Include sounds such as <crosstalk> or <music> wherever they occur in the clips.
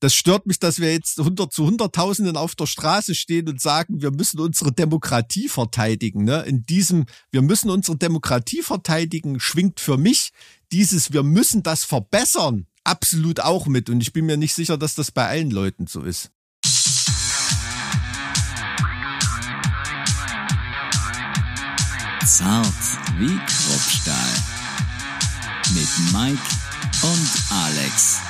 das stört mich, dass wir jetzt hundert zu hunderttausenden auf der Straße stehen und sagen, wir müssen unsere Demokratie verteidigen. Ne? In diesem, wir müssen unsere Demokratie verteidigen, schwingt für mich dieses, wir müssen das verbessern, absolut auch mit. Und ich bin mir nicht sicher, dass das bei allen Leuten so ist. Zart wie Kruppstahl. Mit Mike und Alex.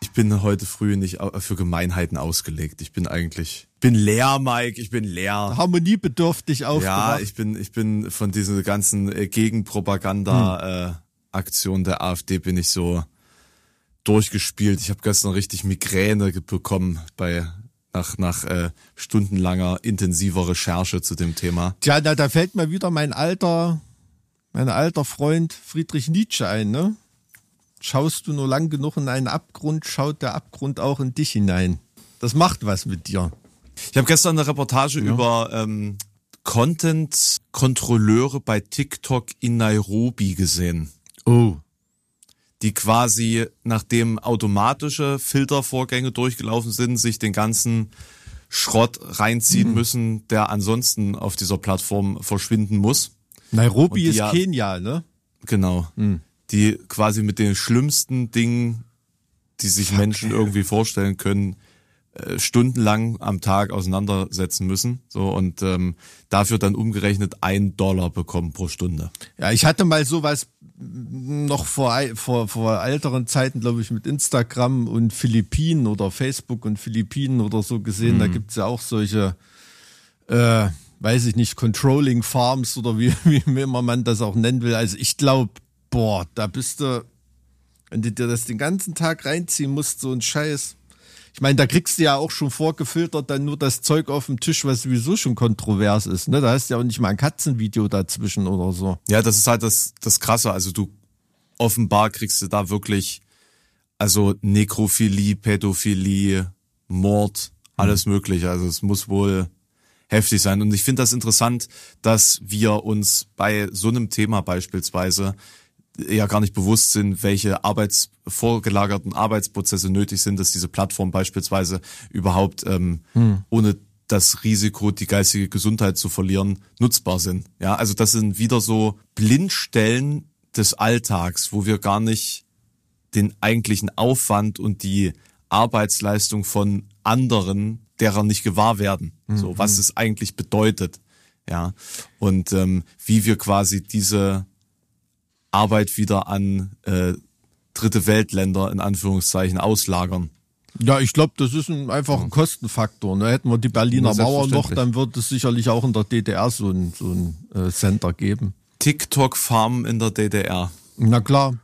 Ich bin heute früh nicht für Gemeinheiten ausgelegt. Ich bin eigentlich, bin leer, Mike. Ich bin leer. Harmoniebedürftig aufgewacht. Ja, ich bin, ich bin von dieser ganzen äh, Gegenpropaganda-Aktion der AfD bin ich so durchgespielt. Ich habe gestern richtig Migräne bekommen bei nach, nach äh, stundenlanger intensiver Recherche zu dem Thema. Tja, da, da fällt mir wieder mein alter, mein alter Freund Friedrich Nietzsche ein, ne? Schaust du nur lang genug in einen Abgrund, schaut der Abgrund auch in dich hinein. Das macht was mit dir. Ich habe gestern eine Reportage ja. über ähm, Content-Kontrolleure bei TikTok in Nairobi gesehen. Oh die quasi, nachdem automatische Filtervorgänge durchgelaufen sind, sich den ganzen Schrott reinziehen mhm. müssen, der ansonsten auf dieser Plattform verschwinden muss. Nairobi ist ja, Kenia, ne? Genau. Mhm. Die quasi mit den schlimmsten Dingen, die sich Fuck, Menschen irgendwie vorstellen können, äh, stundenlang am Tag auseinandersetzen müssen. So und ähm, dafür dann umgerechnet ein Dollar bekommen pro Stunde. Ja, ich hatte mal sowas noch vor, vor, vor älteren Zeiten, glaube ich, mit Instagram und Philippinen oder Facebook und Philippinen oder so gesehen. Mhm. Da gibt's ja auch solche, äh, weiß ich nicht, Controlling Farms oder wie, <laughs> wie immer man das auch nennen will. Also ich glaube, boah, da bist du, wenn du dir das den ganzen Tag reinziehen musst, so ein Scheiß. Ich meine, da kriegst du ja auch schon vorgefiltert dann nur das Zeug auf dem Tisch, was sowieso schon kontrovers ist. Ne? Da hast du ja auch nicht mal ein Katzenvideo dazwischen oder so. Ja, das ist halt das, das Krasse. Also du offenbar kriegst du da wirklich, also Nekrophilie, Pädophilie, Mord, alles mhm. mögliche. Also es muss wohl heftig sein. Und ich finde das interessant, dass wir uns bei so einem Thema beispielsweise ja gar nicht bewusst sind, welche Arbeits vorgelagerten Arbeitsprozesse nötig sind, dass diese Plattform beispielsweise überhaupt ähm, hm. ohne das Risiko, die geistige Gesundheit zu verlieren, nutzbar sind. Ja, also das sind wieder so Blindstellen des Alltags, wo wir gar nicht den eigentlichen Aufwand und die Arbeitsleistung von anderen, derer nicht gewahr werden. Mhm. So, was es eigentlich bedeutet. Ja. Und ähm, wie wir quasi diese Arbeit wieder an äh, dritte Weltländer in Anführungszeichen auslagern. Ja, ich glaube, das ist ein, einfach ein Kostenfaktor. Ne? Hätten wir die Berliner Mauer noch, dann wird es sicherlich auch in der DDR so ein, so ein äh, Center geben. TikTok-Farm in der DDR. Na klar,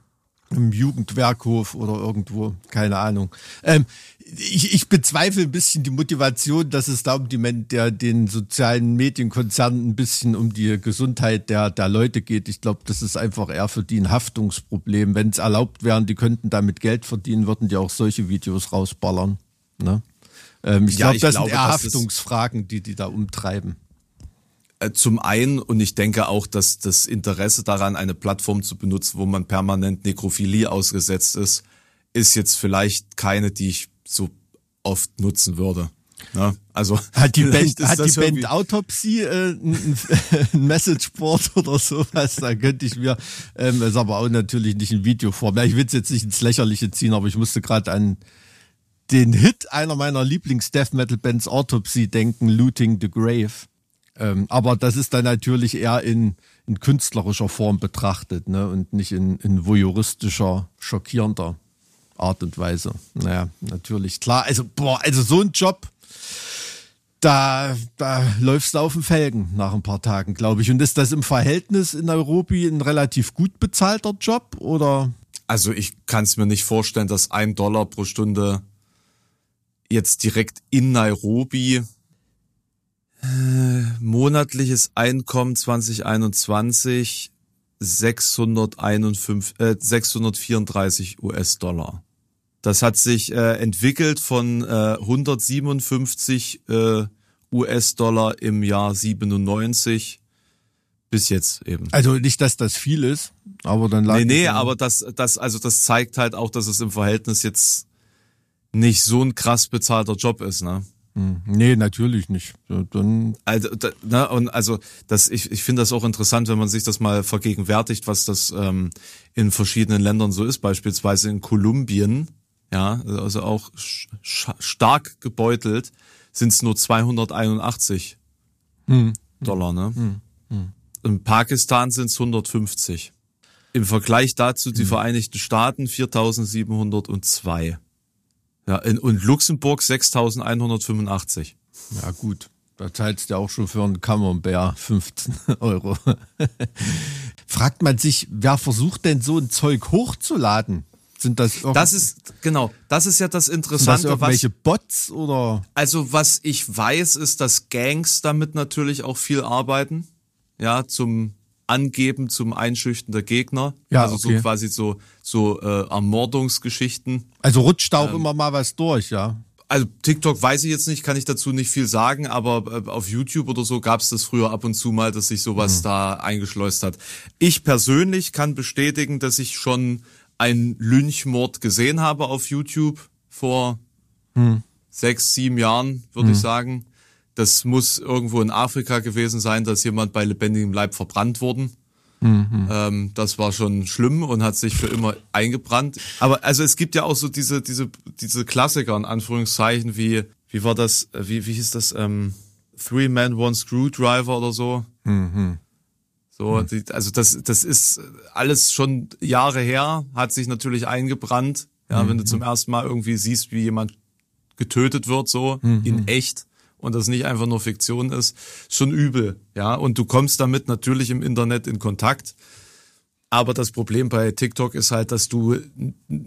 im Jugendwerkhof oder irgendwo, keine Ahnung. Ähm, ich, ich bezweifle ein bisschen die Motivation, dass es da um die der den sozialen Medienkonzernen ein bisschen um die Gesundheit der, der Leute geht. Ich glaube, das ist einfach eher für die ein Haftungsproblem. Wenn es erlaubt wären, die könnten damit Geld verdienen, würden die auch solche Videos rausballern. Ne? Ähm, ich ja, glaube, das glaube, sind eher Haftungsfragen, die die da umtreiben. Äh, zum einen, und ich denke auch, dass das Interesse daran, eine Plattform zu benutzen, wo man permanent Nekrophilie ausgesetzt ist, ist jetzt vielleicht keine, die ich so oft nutzen würde. Ja, also <laughs> hat die Band, hat die Band Autopsie äh, ein, <laughs> ein Messageboard <laughs> oder sowas? Da könnte ich mir, ähm, ist aber auch natürlich nicht in Videoform. Ja, ich will es jetzt nicht ins Lächerliche ziehen, aber ich musste gerade an den Hit einer meiner Lieblings-Death Metal Bands Autopsie denken, Looting the Grave. Ähm, aber das ist dann natürlich eher in, in künstlerischer Form betrachtet, ne, und nicht in, in voyeuristischer, schockierender Art und Weise. Naja, natürlich, klar. Also, boah, also so ein Job, da, da läufst du auf den Felgen nach ein paar Tagen, glaube ich. Und ist das im Verhältnis in Nairobi ein relativ gut bezahlter Job oder? Also ich kann es mir nicht vorstellen, dass ein Dollar pro Stunde jetzt direkt in Nairobi monatliches Einkommen 2021 651, äh, 634 US-Dollar. Das hat sich äh, entwickelt von äh, 157 äh, US-Dollar im Jahr 97 bis jetzt eben. Also nicht, dass das viel ist, aber dann lag Nee, nee, aber das, das, also das zeigt halt auch, dass es im Verhältnis jetzt nicht so ein krass bezahlter Job ist, ne? Hm. Nee, natürlich nicht. Dann also, da, ne, und also das, ich, ich finde das auch interessant, wenn man sich das mal vergegenwärtigt, was das ähm, in verschiedenen Ländern so ist. Beispielsweise in Kolumbien, ja, also auch stark gebeutelt, sind es nur 281 hm. Dollar, ne? Hm. Hm. In Pakistan sind es 150. Im Vergleich dazu die hm. Vereinigten Staaten 4702. Ja, in, und Luxemburg 6185. Ja, gut. Da zahlst du auch schon für einen Camembert 15 <laughs> Euro. Fragt man sich, wer versucht denn so ein Zeug hochzuladen? Sind das Das ist genau, das ist ja das Interessante. Sind das irgendwelche was, Bots oder? Also was ich weiß, ist, dass Gangs damit natürlich auch viel arbeiten. Ja, zum Angeben, zum Einschüchten der Gegner. Ja, also okay. so quasi so so äh, Ermordungsgeschichten. Also rutscht da auch ähm, immer mal was durch, ja. Also TikTok weiß ich jetzt nicht, kann ich dazu nicht viel sagen, aber äh, auf YouTube oder so gab es das früher ab und zu mal, dass sich sowas mhm. da eingeschleust hat. Ich persönlich kann bestätigen, dass ich schon einen Lynchmord gesehen habe auf YouTube vor hm. sechs, sieben Jahren, würde hm. ich sagen. Das muss irgendwo in Afrika gewesen sein, dass jemand bei lebendigem Leib verbrannt worden. Mhm. Ähm, das war schon schlimm und hat sich für immer eingebrannt. Aber also es gibt ja auch so diese diese diese Klassiker in Anführungszeichen wie wie war das wie wie hieß das ähm, Three Man One Screwdriver oder so. Mhm. So, hm. die, also das, das ist alles schon Jahre her, hat sich natürlich eingebrannt. Ja, mhm. wenn du zum ersten Mal irgendwie siehst, wie jemand getötet wird, so mhm. in echt und das nicht einfach nur Fiktion ist, schon übel. Ja, und du kommst damit natürlich im Internet in Kontakt. Aber das Problem bei TikTok ist halt, dass du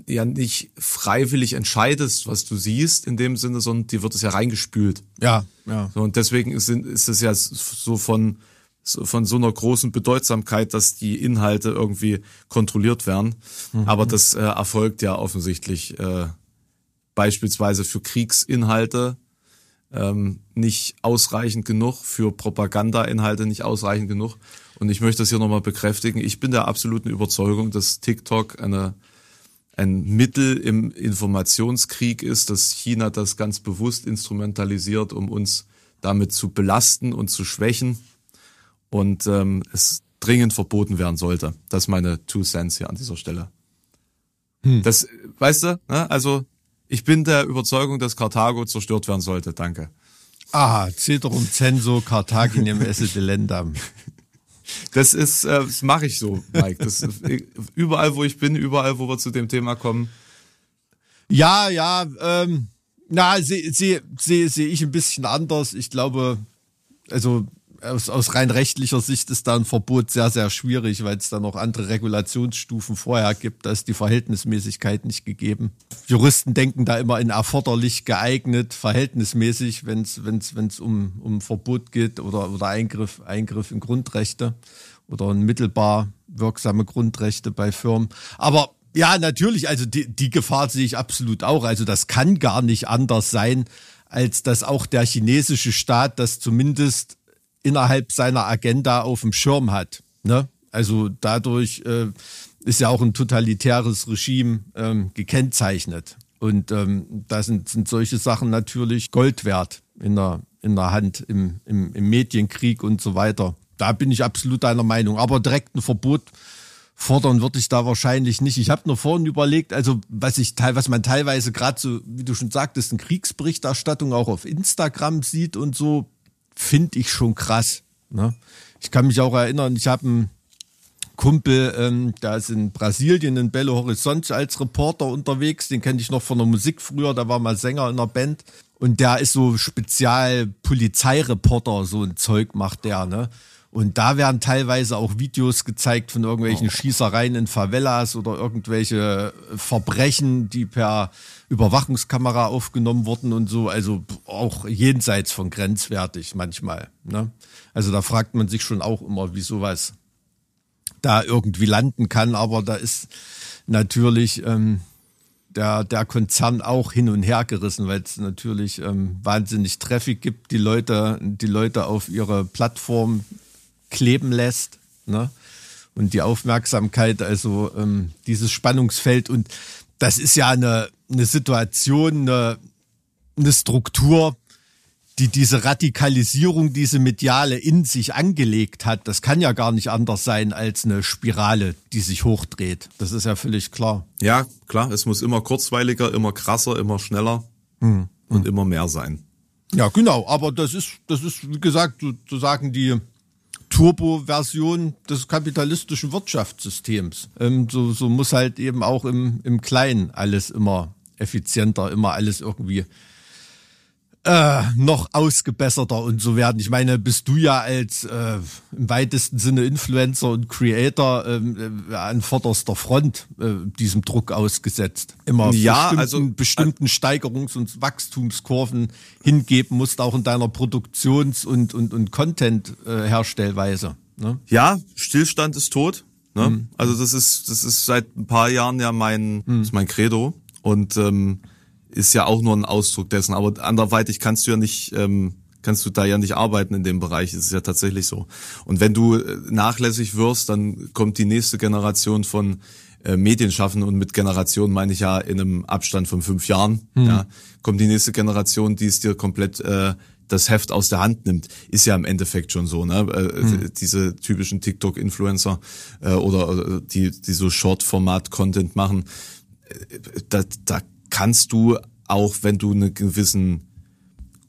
ja nicht freiwillig entscheidest, was du siehst, in dem Sinne, sondern dir wird es ja reingespült. Ja, ja. So, und deswegen ist, ist es ja so von von so einer großen Bedeutsamkeit, dass die Inhalte irgendwie kontrolliert werden. Mhm. Aber das äh, erfolgt ja offensichtlich äh, beispielsweise für Kriegsinhalte ähm, nicht ausreichend genug, für Propagandainhalte nicht ausreichend genug. Und ich möchte das hier nochmal bekräftigen. Ich bin der absoluten Überzeugung, dass TikTok eine, ein Mittel im Informationskrieg ist, dass China das ganz bewusst instrumentalisiert, um uns damit zu belasten und zu schwächen und ähm, es dringend verboten werden sollte. Das ist meine Two Cents hier an dieser Stelle. Hm. Das, weißt du, ne? also ich bin der Überzeugung, dass Karthago zerstört werden sollte. Danke. Aha, Ceterum censo Carthaginem esse delendam. Das ist, äh, das mache ich so, Mike. Das, überall, wo ich bin, überall, wo wir zu dem Thema kommen. Ja, ja, ähm, na, sehe seh, seh, seh ich ein bisschen anders. Ich glaube, also aus, aus rein rechtlicher Sicht ist da ein Verbot sehr, sehr schwierig, weil es da noch andere Regulationsstufen vorher gibt. Da ist die Verhältnismäßigkeit nicht gegeben. Juristen denken da immer in erforderlich geeignet, verhältnismäßig, wenn es wenn's, wenn's um, um Verbot geht oder, oder Eingriff, Eingriff in Grundrechte oder unmittelbar wirksame Grundrechte bei Firmen. Aber ja, natürlich, also die, die Gefahr sehe ich absolut auch. Also das kann gar nicht anders sein, als dass auch der chinesische Staat das zumindest innerhalb seiner Agenda auf dem Schirm hat. Ne? Also dadurch äh, ist ja auch ein totalitäres Regime ähm, gekennzeichnet. Und ähm, da sind, sind solche Sachen natürlich Gold wert in der, in der Hand im, im, im Medienkrieg und so weiter. Da bin ich absolut deiner Meinung. Aber direkt ein Verbot fordern würde ich da wahrscheinlich nicht. Ich habe nur vorhin überlegt, also was ich was man teilweise gerade so, wie du schon sagtest, in Kriegsberichterstattung auch auf Instagram sieht und so, finde ich schon krass. Ne? Ich kann mich auch erinnern, ich habe einen Kumpel, ähm, der ist in Brasilien in Belo Horizonte als Reporter unterwegs. Den kenne ich noch von der Musik früher, da war mal Sänger in der Band. Und der ist so spezial Polizeireporter, so ein Zeug macht der, ne? Und da werden teilweise auch Videos gezeigt von irgendwelchen oh. Schießereien in Favelas oder irgendwelche Verbrechen, die per Überwachungskamera aufgenommen wurden und so. Also auch jenseits von grenzwertig manchmal. Ne? Also da fragt man sich schon auch immer, wie sowas da irgendwie landen kann. Aber da ist natürlich ähm, der, der Konzern auch hin und her gerissen, weil es natürlich ähm, wahnsinnig Traffic gibt, die Leute, die Leute auf ihre Plattform kleben lässt. Ne? Und die Aufmerksamkeit, also ähm, dieses Spannungsfeld. Und das ist ja eine, eine Situation, eine, eine Struktur, die diese Radikalisierung, diese mediale in sich angelegt hat, das kann ja gar nicht anders sein als eine Spirale, die sich hochdreht. Das ist ja völlig klar. Ja, klar, es muss immer kurzweiliger, immer krasser, immer schneller hm. und immer mehr sein. Ja, genau, aber das ist, das ist, wie gesagt, sozusagen die Turbo-Version des kapitalistischen Wirtschaftssystems. Ähm, so, so muss halt eben auch im, im Kleinen alles immer effizienter, immer alles irgendwie äh, noch ausgebesserter und so werden. Ich meine, bist du ja als äh, im weitesten Sinne Influencer und Creator ähm, äh, an vorderster Front äh, diesem Druck ausgesetzt. Immer ja, bestimmten, also, bestimmten Steigerungs- und Wachstumskurven hingeben musst, auch in deiner Produktions- und, und, und Content-Herstellweise. Äh, ne? Ja, Stillstand ist tot. Ne? Mhm. Also das ist, das ist seit ein paar Jahren ja mein, mhm. ist mein Credo. Und ähm, ist ja auch nur ein Ausdruck dessen. Aber anderweitig kannst du ja nicht, ähm, kannst du da ja nicht arbeiten in dem Bereich. Das ist ja tatsächlich so. Und wenn du äh, nachlässig wirst, dann kommt die nächste Generation von äh, Medienschaffenden und mit Generation meine ich ja in einem Abstand von fünf Jahren. Hm. Ja, kommt die nächste Generation, die es dir komplett äh, das Heft aus der Hand nimmt, ist ja im Endeffekt schon so, ne? Äh, hm. Diese typischen TikTok-Influencer äh, oder äh, die, die so Short-Format-Content machen, da, da kannst du auch, wenn du einen gewissen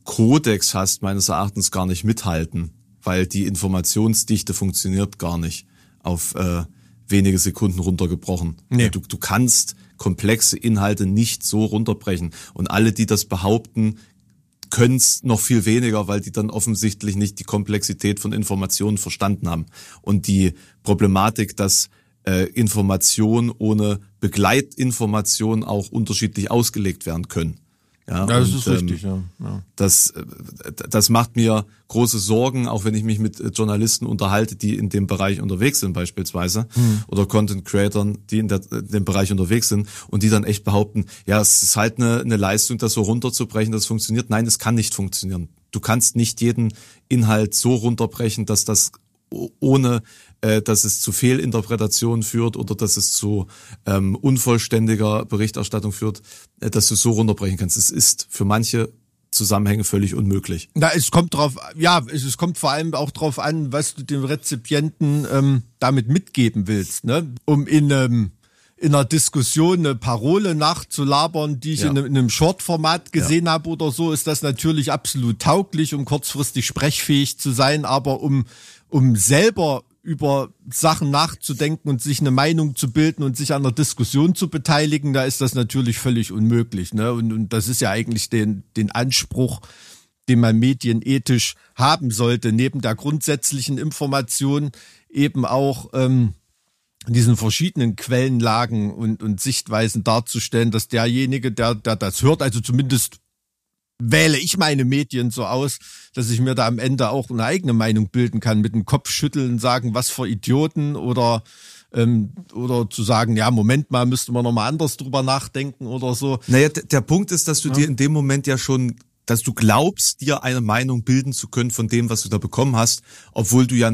Kodex hast, meines Erachtens gar nicht mithalten, weil die Informationsdichte funktioniert gar nicht auf äh, wenige Sekunden runtergebrochen. Nee. Du, du kannst komplexe Inhalte nicht so runterbrechen. Und alle, die das behaupten, können es noch viel weniger, weil die dann offensichtlich nicht die Komplexität von Informationen verstanden haben. Und die Problematik, dass äh, Information ohne Begleitinformation auch unterschiedlich ausgelegt werden können. Ja, das und, ist richtig. Ähm, ja. ja. Das, äh, das macht mir große Sorgen, auch wenn ich mich mit äh, Journalisten unterhalte, die in dem Bereich unterwegs sind beispielsweise, hm. oder Content Creators, die in, der, in dem Bereich unterwegs sind und die dann echt behaupten, ja, es ist halt eine, eine Leistung, das so runterzubrechen, das funktioniert. Nein, es kann nicht funktionieren. Du kannst nicht jeden Inhalt so runterbrechen, dass das ohne äh, dass es zu Fehlinterpretationen führt oder dass es zu ähm, unvollständiger Berichterstattung führt, äh, dass du es so runterbrechen kannst. Es ist für manche Zusammenhänge völlig unmöglich. Na, es kommt drauf, ja, es, es kommt vor allem auch drauf an, was du dem Rezipienten ähm, damit mitgeben willst, ne? Um in ähm, in einer Diskussion eine Parole nachzulabern, die ich ja. in, in, einem Short-Format gesehen ja. habe oder so, ist das natürlich absolut tauglich, um kurzfristig sprechfähig zu sein, aber um um selber über Sachen nachzudenken und sich eine Meinung zu bilden und sich an der Diskussion zu beteiligen, da ist das natürlich völlig unmöglich. Ne? Und, und das ist ja eigentlich den, den Anspruch, den man medienethisch haben sollte, neben der grundsätzlichen Information eben auch ähm, diesen verschiedenen Quellenlagen und, und Sichtweisen darzustellen, dass derjenige, der, der das hört, also zumindest wähle ich meine Medien so aus, dass ich mir da am Ende auch eine eigene Meinung bilden kann, mit dem Kopf schütteln, sagen, was für Idioten oder ähm, oder zu sagen, ja, Moment mal, müsste man nochmal anders drüber nachdenken oder so. Naja, der Punkt ist, dass du ja. dir in dem Moment ja schon, dass du glaubst, dir eine Meinung bilden zu können von dem, was du da bekommen hast, obwohl du ja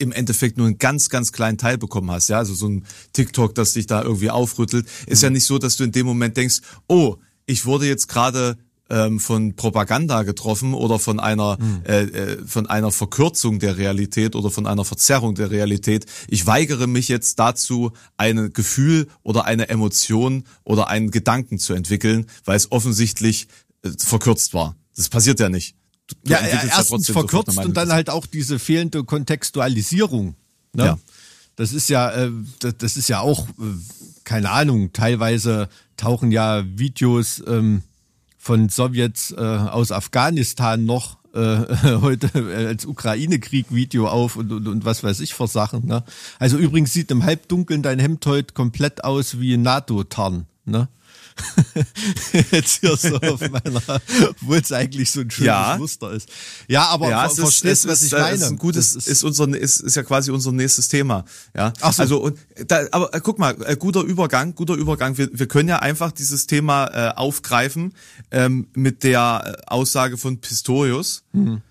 im Endeffekt nur einen ganz, ganz kleinen Teil bekommen hast. Ja, also so ein TikTok, das dich da irgendwie aufrüttelt, ist mhm. ja nicht so, dass du in dem Moment denkst, oh, ich wurde jetzt gerade ähm, von Propaganda getroffen oder von einer mhm. äh, äh, von einer Verkürzung der Realität oder von einer Verzerrung der Realität. Ich weigere mich jetzt dazu, ein Gefühl oder eine Emotion oder einen Gedanken zu entwickeln, weil es offensichtlich äh, verkürzt war. Das passiert ja nicht. Du, du ja, erstens ja verkürzt und dann halt auch diese fehlende Kontextualisierung. Ne? Ja. Das ist ja, äh, das ist ja auch, äh, keine Ahnung, teilweise tauchen ja Videos ähm, von Sowjets äh, aus Afghanistan noch äh, <laughs> heute als Ukraine-Krieg-Video auf und, und, und was weiß ich für Sachen. Ne? Also übrigens sieht im Halbdunkeln dein Hemd heute komplett aus wie NATO-Tarn. Ne? <laughs> Jetzt hier so auf meiner, wo es eigentlich so ein schönes ja. Muster ist. Ja, aber ja, ver verstehst du, was ich meine? Ist ein gutes, ist, ist, unser, ist, ist ja quasi unser nächstes Thema. Ja. Ach so. Also, und da, aber äh, guck mal, äh, guter Übergang, guter Übergang. Wir, wir können ja einfach dieses Thema äh, aufgreifen ähm, mit der äh, Aussage von Pistorius. Mhm.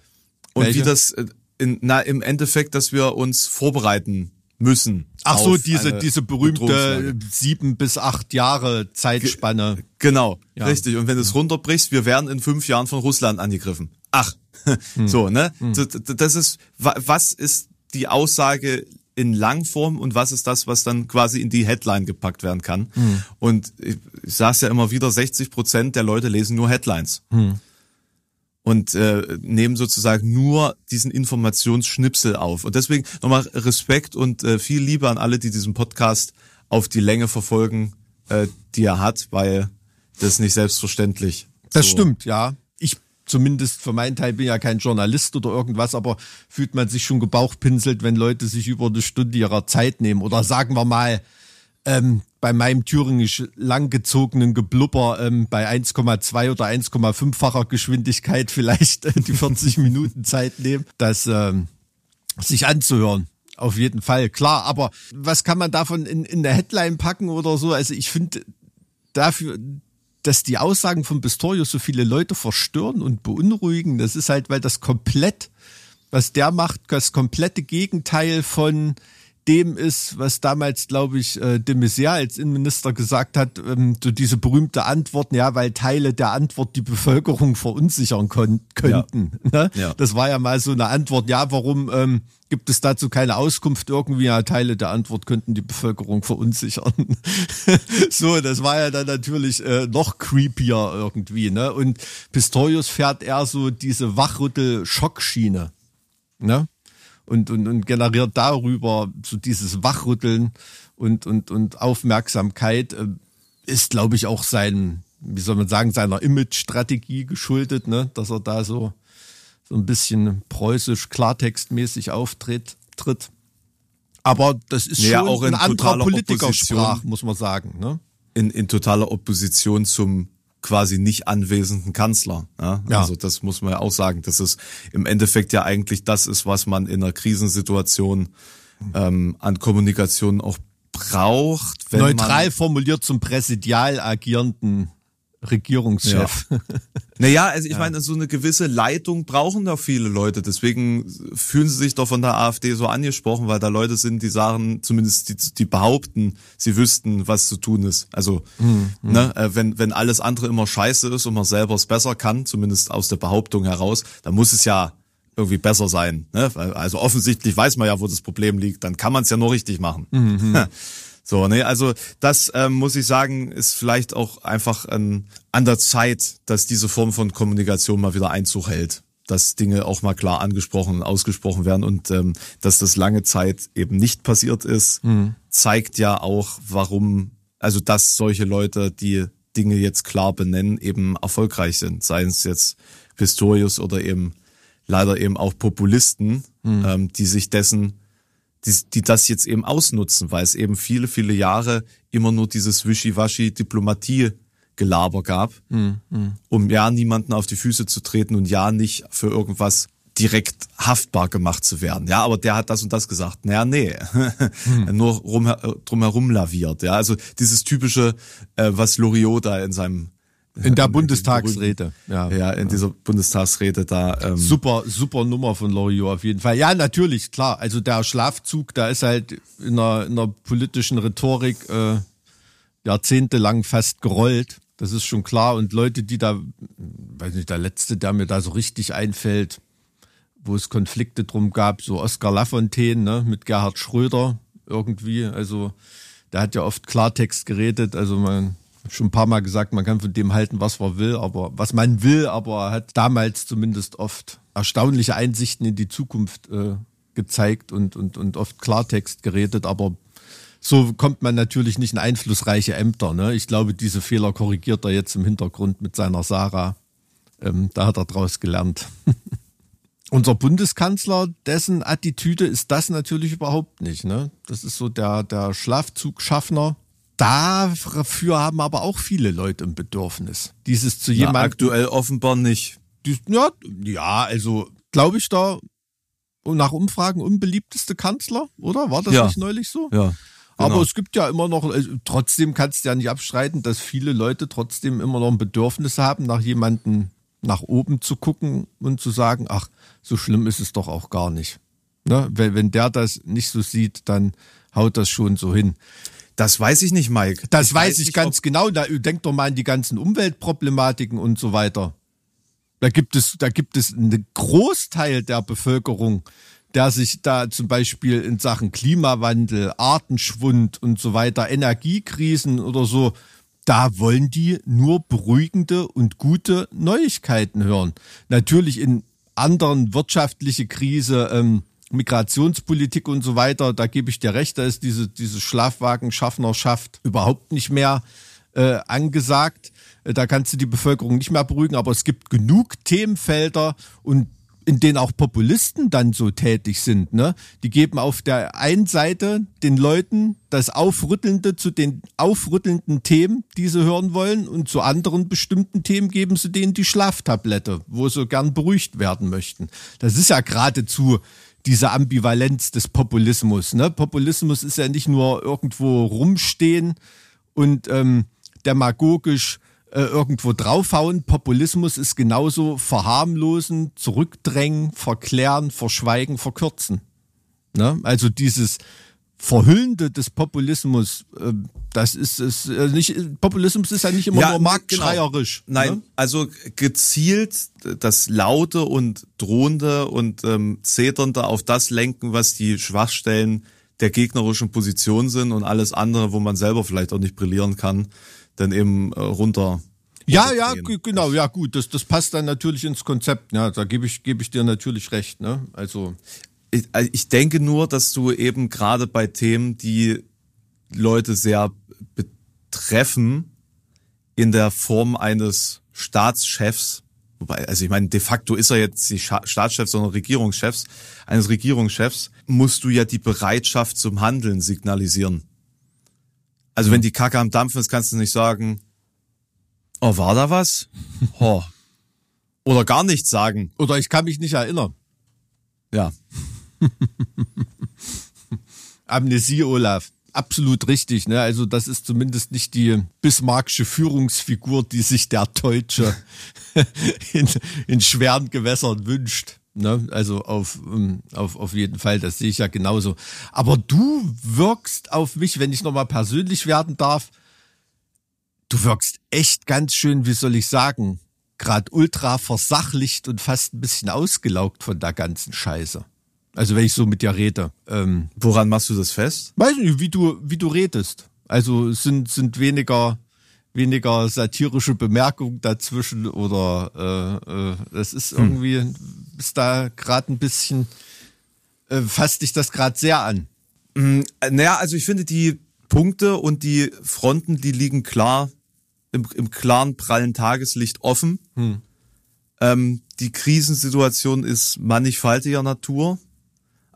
Und Welche? wie das äh, in, na, im Endeffekt, dass wir uns vorbereiten müssen Ach so, diese, diese berühmte sieben bis acht Jahre Zeitspanne. Genau, ja. richtig. Und wenn du es runterbrichst, wir werden in fünf Jahren von Russland angegriffen. Ach, <laughs> hm. so, ne? Hm. Das ist, was ist die Aussage in Langform und was ist das, was dann quasi in die Headline gepackt werden kann? Hm. Und ich, ich sage ja immer wieder, 60 Prozent der Leute lesen nur Headlines. Und äh, nehmen sozusagen nur diesen Informationsschnipsel auf. Und deswegen nochmal Respekt und äh, viel Liebe an alle, die diesen Podcast auf die Länge verfolgen, äh, die er hat, weil das ist nicht selbstverständlich. Das so. stimmt, ja. Ich zumindest für meinen Teil bin ja kein Journalist oder irgendwas, aber fühlt man sich schon gebauchpinselt, wenn Leute sich über eine Stunde ihrer Zeit nehmen oder sagen wir mal ähm, bei meinem thüringisch langgezogenen Geblubber ähm, bei 1,2 oder 1,5-facher Geschwindigkeit vielleicht äh, die 40 <laughs> Minuten Zeit nehmen, das ähm, sich anzuhören. Auf jeden Fall, klar. Aber was kann man davon in, in der Headline packen oder so? Also ich finde dafür, dass die Aussagen von Pistorius so viele Leute verstören und beunruhigen, das ist halt, weil das komplett, was der macht, das komplette Gegenteil von dem ist, was damals, glaube ich, äh, de Maizière als Innenminister gesagt hat, ähm, so diese berühmte Antwort, ja, weil Teile der Antwort die Bevölkerung verunsichern könnten. Ja. Ne? Ja. Das war ja mal so eine Antwort, ja, warum ähm, gibt es dazu keine Auskunft irgendwie? Ja, Teile der Antwort könnten die Bevölkerung verunsichern. <laughs> so, das war ja dann natürlich äh, noch creepier irgendwie, ne? Und Pistorius fährt eher so diese Wachrüttel-Schockschiene, ne? Und, und, und generiert darüber so dieses Wachrütteln und, und, und Aufmerksamkeit, äh, ist, glaube ich, auch sein, wie soll man sagen, seiner Image-Strategie geschuldet, ne? dass er da so, so ein bisschen preußisch klartextmäßig auftritt. Tritt. Aber das ist ja, schon auch ein anderer Politikersprach, muss man sagen. Ne? In, in totaler Opposition zum quasi nicht anwesenden Kanzler. Ja? ja? Also das muss man ja auch sagen, dass es im Endeffekt ja eigentlich das ist, was man in einer Krisensituation ähm, an Kommunikation auch braucht. Neutral formuliert zum präsidial agierenden Regierungschef. Ja. <laughs> naja, also ich ja. meine, so eine gewisse Leitung brauchen da viele Leute. Deswegen fühlen sie sich doch von der AfD so angesprochen, weil da Leute sind, die sagen, zumindest die, die behaupten, sie wüssten, was zu tun ist. Also, mhm. ne, äh, wenn, wenn alles andere immer scheiße ist und man selber es besser kann, zumindest aus der Behauptung heraus, dann muss es ja irgendwie besser sein. Ne? Also offensichtlich weiß man ja, wo das Problem liegt, dann kann man es ja nur richtig machen. Mhm. <laughs> So, ne, also das ähm, muss ich sagen, ist vielleicht auch einfach ähm, an der Zeit, dass diese Form von Kommunikation mal wieder Einzug hält. Dass Dinge auch mal klar angesprochen und ausgesprochen werden und ähm, dass das lange Zeit eben nicht passiert ist, mhm. zeigt ja auch, warum, also dass solche Leute, die Dinge jetzt klar benennen, eben erfolgreich sind. Seien es jetzt Pistorius oder eben leider eben auch Populisten, mhm. ähm, die sich dessen die, die das jetzt eben ausnutzen, weil es eben viele, viele Jahre immer nur dieses Wischiwaschi-Diplomatie-Gelaber gab, mhm. um ja niemanden auf die Füße zu treten und ja nicht für irgendwas direkt haftbar gemacht zu werden. Ja, aber der hat das und das gesagt. Naja, nee. Hm. <laughs> Nur rum, drumherum laviert. Ja, also dieses typische, äh, was Loriot da in seinem in der <laughs> Bundestagsrede, ja. Ja, in dieser Bundestagsrede da. Ähm super, super Nummer von Loriot auf jeden Fall. Ja, natürlich, klar. Also der Schlafzug, da ist halt in einer, in einer politischen Rhetorik äh, jahrzehntelang fast gerollt. Das ist schon klar. Und Leute, die da, weiß nicht, der letzte, der mir da so richtig einfällt, wo es Konflikte drum gab, so Oskar Lafontaine ne, mit Gerhard Schröder irgendwie. Also der hat ja oft Klartext geredet. Also man schon ein paar Mal gesagt, man kann von dem halten, was man will, aber was man will, aber er hat damals zumindest oft erstaunliche Einsichten in die Zukunft äh, gezeigt und, und, und oft Klartext geredet, aber so kommt man natürlich nicht in einflussreiche Ämter. Ne? Ich glaube, diese Fehler korrigiert er jetzt im Hintergrund mit seiner Sarah. Ähm, da hat er draus gelernt. <laughs> Unser Bundeskanzler, dessen Attitüde ist das natürlich überhaupt nicht. Ne? Das ist so der, der Schlafzugschaffner, Dafür haben aber auch viele Leute ein Bedürfnis. Dieses zu jemandem. Aktuell offenbar nicht. Die, ja, ja, also glaube ich da nach Umfragen unbeliebteste Kanzler, oder? War das ja. nicht neulich so? Ja. Genau. Aber es gibt ja immer noch, also trotzdem kannst du ja nicht abstreiten, dass viele Leute trotzdem immer noch ein Bedürfnis haben, nach jemanden nach oben zu gucken und zu sagen, ach, so schlimm ist es doch auch gar nicht. Ne? Wenn, wenn der das nicht so sieht, dann haut das schon so hin. Das weiß ich nicht, Mike. Das ich weiß, weiß ich nicht, ganz genau. Da denk doch mal an die ganzen Umweltproblematiken und so weiter. Da gibt es, da gibt es einen Großteil der Bevölkerung, der sich da zum Beispiel in Sachen Klimawandel, Artenschwund und so weiter, Energiekrisen oder so, da wollen die nur beruhigende und gute Neuigkeiten hören. Natürlich in anderen wirtschaftliche Krise, ähm, Migrationspolitik und so weiter, da gebe ich dir recht, da ist diese, diese Schlafwagen-Schaffnerschaft überhaupt nicht mehr äh, angesagt. Äh, da kannst du die Bevölkerung nicht mehr beruhigen, aber es gibt genug Themenfelder und in denen auch Populisten dann so tätig sind. Ne? Die geben auf der einen Seite den Leuten das Aufrüttelnde zu den aufrüttelnden Themen, die sie hören wollen, und zu anderen bestimmten Themen geben sie denen die Schlaftablette, wo sie gern beruhigt werden möchten. Das ist ja geradezu diese Ambivalenz des Populismus. Ne? Populismus ist ja nicht nur irgendwo rumstehen und ähm, demagogisch äh, irgendwo draufhauen. Populismus ist genauso verharmlosen, zurückdrängen, verklären, verschweigen, verkürzen. Ne? Also dieses Verhüllende des Populismus, äh, das ist es äh, nicht. Populismus ist ja nicht immer ja, nur marktschreierisch. Genau. Nein, ne? also gezielt das Laute und Drohende und ähm, Zeternde auf das lenken, was die Schwachstellen der gegnerischen Position sind und alles andere, wo man selber vielleicht auch nicht brillieren kann, dann eben äh, runter. Ja, ja, genau, ja gut, das, das passt dann natürlich ins Konzept. Ja, da gebe ich, gebe ich dir natürlich recht. Ne? Also ich, äh, ich denke nur, dass du eben gerade bei Themen, die Leute sehr betreffen, in der Form eines Staatschefs, wobei, also ich meine, de facto ist er jetzt nicht Staatschef, sondern Regierungschefs, eines Regierungschefs, musst du ja die Bereitschaft zum Handeln signalisieren. Also wenn die Kacke am Dampfen ist, kannst du nicht sagen, oh, war da was? <laughs> Ho. Oder gar nichts sagen. Oder ich kann mich nicht erinnern. Ja. <laughs> Amnesie, Olaf. Absolut richtig, ne? Also das ist zumindest nicht die bismarckische Führungsfigur, die sich der Deutsche <laughs> in, in schweren Gewässern wünscht. Ne? Also auf, ähm, auf, auf jeden Fall, das sehe ich ja genauso. Aber du wirkst auf mich, wenn ich nochmal persönlich werden darf, du wirkst echt ganz schön, wie soll ich sagen, gerade ultra versachlicht und fast ein bisschen ausgelaugt von der ganzen Scheiße. Also wenn ich so mit dir rede. Ähm, Woran machst du das fest? Weiß nicht, wie du, wie du redest. Also sind, sind weniger weniger satirische Bemerkungen dazwischen oder äh, äh, das ist hm. irgendwie, hm. ist da gerade ein bisschen, äh, fasst dich das gerade sehr an. Mm, naja, also ich finde die Punkte und die Fronten, die liegen klar im, im klaren, prallen Tageslicht offen. Hm. Ähm, die Krisensituation ist mannigfaltiger Natur.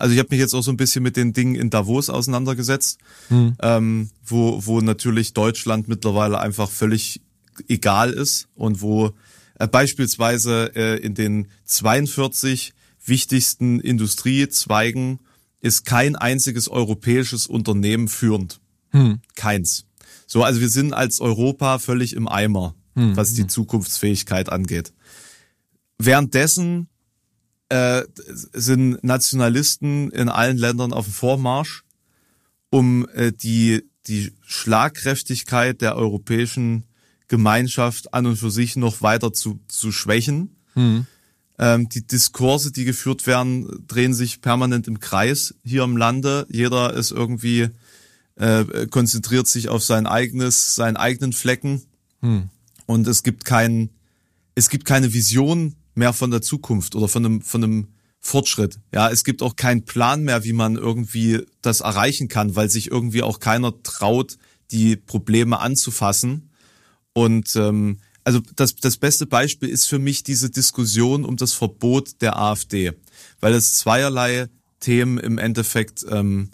Also ich habe mich jetzt auch so ein bisschen mit den Dingen in Davos auseinandergesetzt, hm. ähm, wo, wo natürlich Deutschland mittlerweile einfach völlig egal ist und wo äh, beispielsweise äh, in den 42 wichtigsten Industriezweigen ist kein einziges europäisches Unternehmen führend. Hm. Keins. So, also wir sind als Europa völlig im Eimer, hm. was die Zukunftsfähigkeit angeht. Währenddessen äh, sind Nationalisten in allen Ländern auf dem Vormarsch, um äh, die, die Schlagkräftigkeit der europäischen Gemeinschaft an und für sich noch weiter zu, zu schwächen. Mhm. Ähm, die Diskurse, die geführt werden, drehen sich permanent im Kreis hier im Lande. Jeder ist irgendwie äh, konzentriert sich auf sein eigenes, seinen eigenen Flecken. Mhm. Und es gibt kein, es gibt keine Vision mehr von der Zukunft oder von einem, von einem Fortschritt. Ja, es gibt auch keinen Plan mehr, wie man irgendwie das erreichen kann, weil sich irgendwie auch keiner traut, die Probleme anzufassen. Und ähm, also das, das beste Beispiel ist für mich diese Diskussion um das Verbot der AfD, weil es zweierlei Themen im Endeffekt ähm,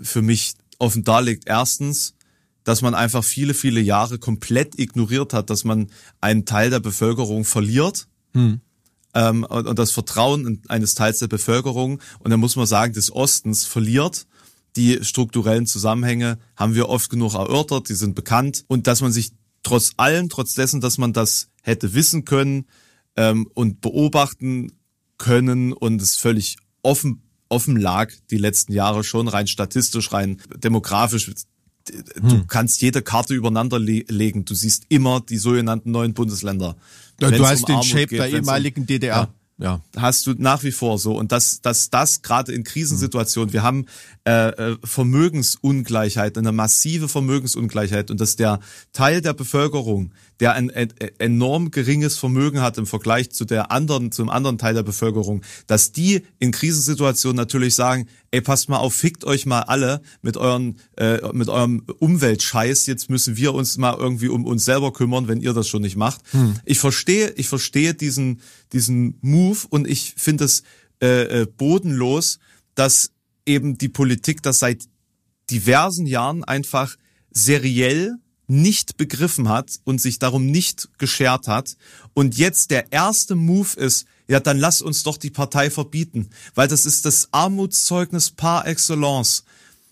für mich offen darlegt. Erstens, dass man einfach viele, viele Jahre komplett ignoriert hat, dass man einen Teil der Bevölkerung verliert hm. Ähm, und, und das Vertrauen eines Teils der Bevölkerung und dann muss man sagen, des Ostens verliert. Die strukturellen Zusammenhänge haben wir oft genug erörtert, die sind bekannt und dass man sich trotz allem, trotz dessen, dass man das hätte wissen können ähm, und beobachten können und es völlig offen offen lag die letzten Jahre schon rein statistisch, rein demografisch. Du hm. kannst jede Karte übereinander le legen. Du siehst immer die sogenannten neuen Bundesländer. Du hast um den Armut Shape geht, der ehemaligen um, DDR. Ja, ja. hast du nach wie vor so. Und dass das, das gerade in Krisensituationen, wir haben äh, äh, Vermögensungleichheit, eine massive Vermögensungleichheit und dass der Teil der Bevölkerung, der ein, ein enorm geringes Vermögen hat im Vergleich zu der anderen, zum anderen Teil der Bevölkerung, dass die in Krisensituationen natürlich sagen, ey, passt mal auf, fickt euch mal alle mit euren, äh, mit eurem Umweltscheiß, jetzt müssen wir uns mal irgendwie um uns selber kümmern, wenn ihr das schon nicht macht. Hm. Ich verstehe, ich verstehe diesen, diesen Move und ich finde es äh, äh, bodenlos, dass eben die Politik das seit diversen Jahren einfach seriell nicht begriffen hat und sich darum nicht geschert hat. Und jetzt der erste Move ist, ja, dann lass uns doch die Partei verbieten, weil das ist das Armutszeugnis par excellence.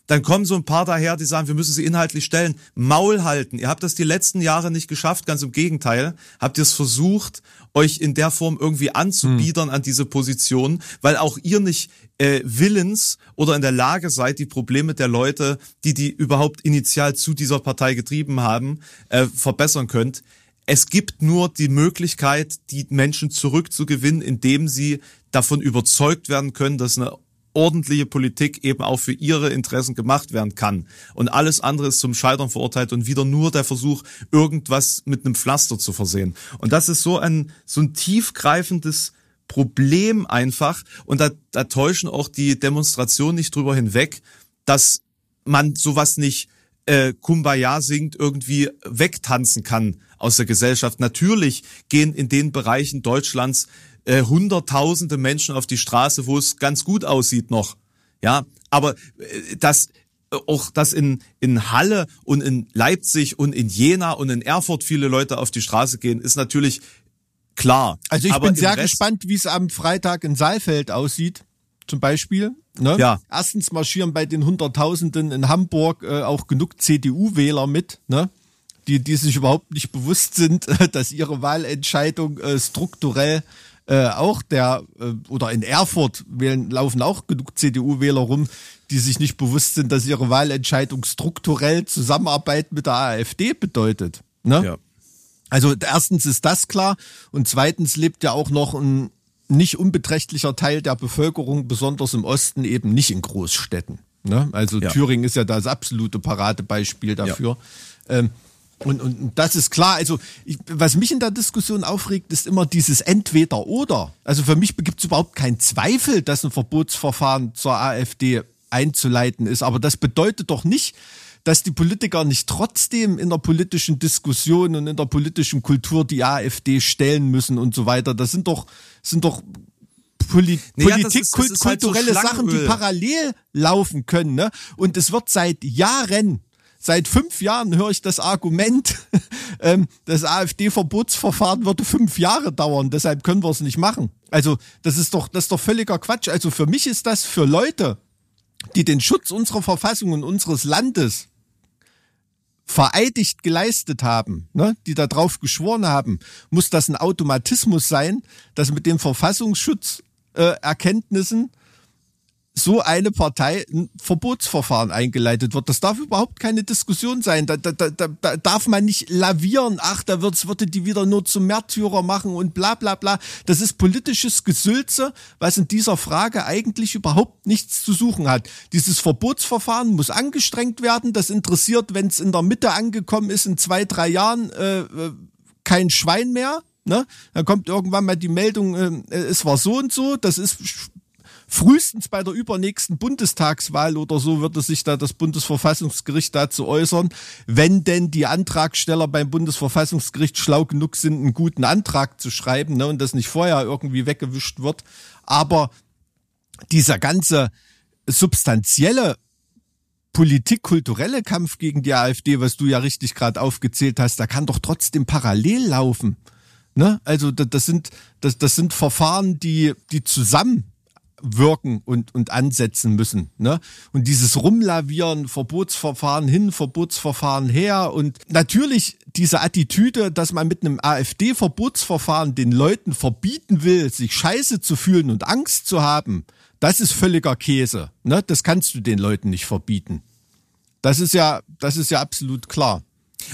Dann kommen so ein paar daher, die sagen, wir müssen sie inhaltlich stellen. Maul halten. Ihr habt das die letzten Jahre nicht geschafft, ganz im Gegenteil. Habt ihr es versucht, euch in der Form irgendwie anzubiedern hm. an diese Position, weil auch ihr nicht äh, willens oder in der Lage seid, die Probleme der Leute, die die überhaupt initial zu dieser Partei getrieben haben, äh, verbessern könnt. Es gibt nur die Möglichkeit, die Menschen zurückzugewinnen, indem sie davon überzeugt werden können, dass eine ordentliche Politik eben auch für ihre Interessen gemacht werden kann. Und alles andere ist zum Scheitern verurteilt und wieder nur der Versuch, irgendwas mit einem Pflaster zu versehen. Und das ist so ein, so ein tiefgreifendes Problem einfach. Und da, da täuschen auch die Demonstrationen nicht drüber hinweg, dass man sowas nicht äh, Kumbaya singt, irgendwie wegtanzen kann aus der Gesellschaft. Natürlich gehen in den Bereichen Deutschlands äh, hunderttausende Menschen auf die Straße, wo es ganz gut aussieht noch. Ja, aber äh, das äh, auch dass in, in Halle und in Leipzig und in Jena und in Erfurt viele Leute auf die Straße gehen, ist natürlich klar. Also ich aber bin sehr gespannt, wie es am Freitag in Saalfeld aussieht, zum Beispiel. Ne? Ja. Erstens marschieren bei den Hunderttausenden in Hamburg äh, auch genug CDU-Wähler mit, ne? die, die sich überhaupt nicht bewusst sind, <laughs> dass ihre Wahlentscheidung äh, strukturell äh, auch der, äh, oder in Erfurt wählen, laufen auch genug CDU-Wähler rum, die sich nicht bewusst sind, dass ihre Wahlentscheidung strukturell Zusammenarbeit mit der AfD bedeutet. Ne? Ja. Also erstens ist das klar und zweitens lebt ja auch noch ein nicht unbeträchtlicher Teil der Bevölkerung, besonders im Osten, eben nicht in Großstädten. Ne? Also ja. Thüringen ist ja das absolute Paradebeispiel dafür. Ja. Ähm, und, und das ist klar. Also, ich, was mich in der Diskussion aufregt, ist immer dieses Entweder-Oder. Also für mich gibt es überhaupt keinen Zweifel, dass ein Verbotsverfahren zur AfD einzuleiten ist. Aber das bedeutet doch nicht, dass die Politiker nicht trotzdem in der politischen Diskussion und in der politischen Kultur die AfD stellen müssen und so weiter. Das sind doch, sind doch Poli naja, Politik, ist, halt kulturelle so Sachen, die parallel laufen können. Ne? Und es wird seit Jahren Seit fünf Jahren höre ich das Argument, <laughs> ähm, das AfD-Verbotsverfahren würde fünf Jahre dauern, deshalb können wir es nicht machen. Also das ist doch, das ist doch völliger Quatsch. Also für mich ist das für Leute, die den Schutz unserer Verfassung und unseres Landes vereidigt geleistet haben, ne, die darauf geschworen haben, muss das ein Automatismus sein, dass mit den Verfassungsschutzerkenntnissen äh, so eine Partei ein Verbotsverfahren eingeleitet wird. Das darf überhaupt keine Diskussion sein. Da, da, da, da darf man nicht lavieren. Ach, da wird's, würde die wieder nur zum Märtyrer machen und bla bla bla. Das ist politisches Gesülze, was in dieser Frage eigentlich überhaupt nichts zu suchen hat. Dieses Verbotsverfahren muss angestrengt werden. Das interessiert, wenn es in der Mitte angekommen ist, in zwei, drei Jahren äh, äh kein Schwein mehr. Ne? Dann kommt irgendwann mal die Meldung, äh, es war so und so. Das ist frühestens bei der übernächsten Bundestagswahl oder so würde sich da das Bundesverfassungsgericht dazu äußern, wenn denn die Antragsteller beim Bundesverfassungsgericht schlau genug sind, einen guten Antrag zu schreiben ne, und das nicht vorher irgendwie weggewischt wird. Aber dieser ganze substanzielle politik-kulturelle Kampf gegen die AfD, was du ja richtig gerade aufgezählt hast, da kann doch trotzdem parallel laufen. Ne? Also das sind das, das sind Verfahren, die die zusammen wirken und, und ansetzen müssen. Ne? Und dieses Rumlavieren, Verbotsverfahren hin, Verbotsverfahren her und natürlich diese Attitüde, dass man mit einem AfD-Verbotsverfahren den Leuten verbieten will, sich scheiße zu fühlen und Angst zu haben, das ist völliger Käse. Ne? Das kannst du den Leuten nicht verbieten. Das ist ja, das ist ja absolut klar.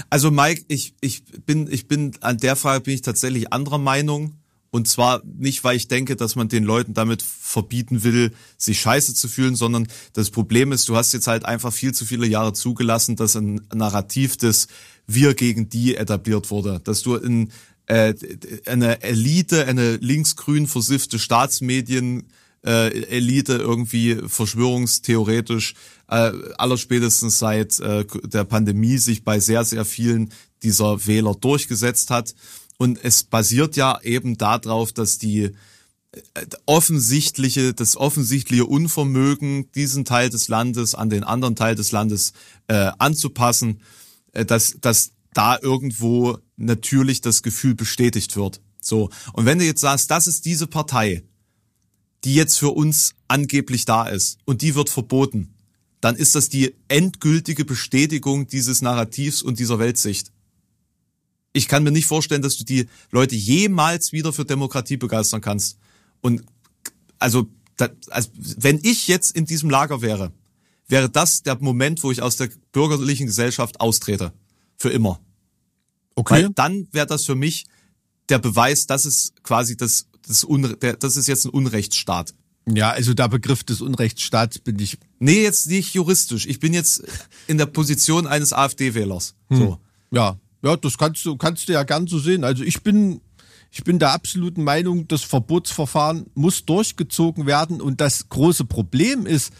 Also Mike, ich, ich bin, ich bin an der Frage bin ich tatsächlich anderer Meinung. Und zwar nicht, weil ich denke, dass man den Leuten damit verbieten will, sich scheiße zu fühlen, sondern das Problem ist, du hast jetzt halt einfach viel zu viele Jahre zugelassen, dass ein Narrativ des Wir gegen die etabliert wurde. Dass du in äh, eine Elite, eine linksgrün versiffte Staatsmedien äh, Elite irgendwie verschwörungstheoretisch äh, allerspätestens seit äh, der Pandemie sich bei sehr, sehr vielen dieser Wähler durchgesetzt hat und es basiert ja eben darauf, dass die äh, offensichtliche, das offensichtliche Unvermögen, diesen Teil des Landes an den anderen Teil des Landes äh, anzupassen, äh, dass, dass da irgendwo natürlich das Gefühl bestätigt wird. So. Und wenn du jetzt sagst, das ist diese Partei, die jetzt für uns angeblich da ist und die wird verboten, dann ist das die endgültige Bestätigung dieses Narrativs und dieser Weltsicht ich kann mir nicht vorstellen, dass du die Leute jemals wieder für Demokratie begeistern kannst. Und also, das, also wenn ich jetzt in diesem Lager wäre, wäre das der Moment, wo ich aus der bürgerlichen Gesellschaft austrete. Für immer. Okay. Weil dann wäre das für mich der Beweis, dass es quasi das, das, Unre der, das ist jetzt ein Unrechtsstaat. Ja, also der Begriff des Unrechtsstaats bin ich. Nee, jetzt nicht juristisch. Ich bin jetzt in der Position eines AfD-Wählers. Hm. So. Ja, ja, das kannst du, kannst du ja gern so sehen. Also ich bin, ich bin der absoluten Meinung, das Verbotsverfahren muss durchgezogen werden. Und das große Problem ist,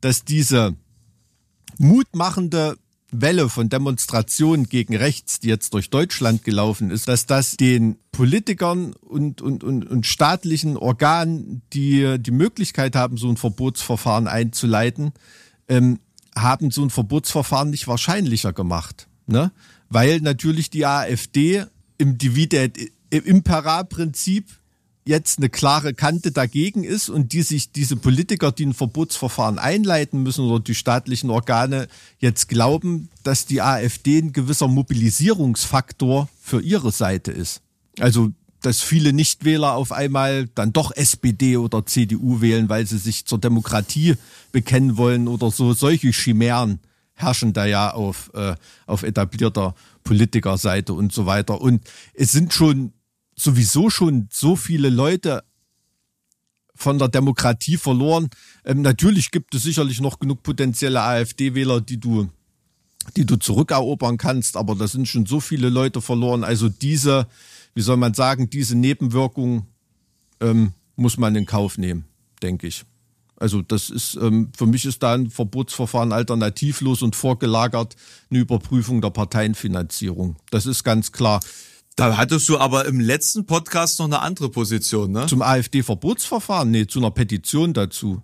dass diese mutmachende Welle von Demonstrationen gegen rechts, die jetzt durch Deutschland gelaufen ist, dass das den Politikern und, und, und, und staatlichen Organen, die die Möglichkeit haben, so ein Verbotsverfahren einzuleiten, ähm, haben so ein Verbotsverfahren nicht wahrscheinlicher gemacht. Ne? Weil natürlich die AfD im Divide Impera-Prinzip jetzt eine klare Kante dagegen ist und die sich diese Politiker, die ein Verbotsverfahren einleiten müssen oder die staatlichen Organe jetzt glauben, dass die AfD ein gewisser Mobilisierungsfaktor für ihre Seite ist. Also dass viele Nichtwähler auf einmal dann doch SPD oder CDU wählen, weil sie sich zur Demokratie bekennen wollen oder so solche Chimären herrschen da ja auf, äh, auf etablierter Politikerseite und so weiter. Und es sind schon sowieso schon so viele Leute von der Demokratie verloren. Ähm, natürlich gibt es sicherlich noch genug potenzielle AfD-Wähler, die du, die du zurückerobern kannst, aber da sind schon so viele Leute verloren. Also diese, wie soll man sagen, diese Nebenwirkung ähm, muss man in Kauf nehmen, denke ich. Also das ist ähm, für mich ist da ein Verbotsverfahren alternativlos und vorgelagert eine Überprüfung der Parteienfinanzierung. Das ist ganz klar. Da hattest du aber im letzten Podcast noch eine andere Position, ne? Zum AfD-Verbotsverfahren? Nee, zu einer Petition dazu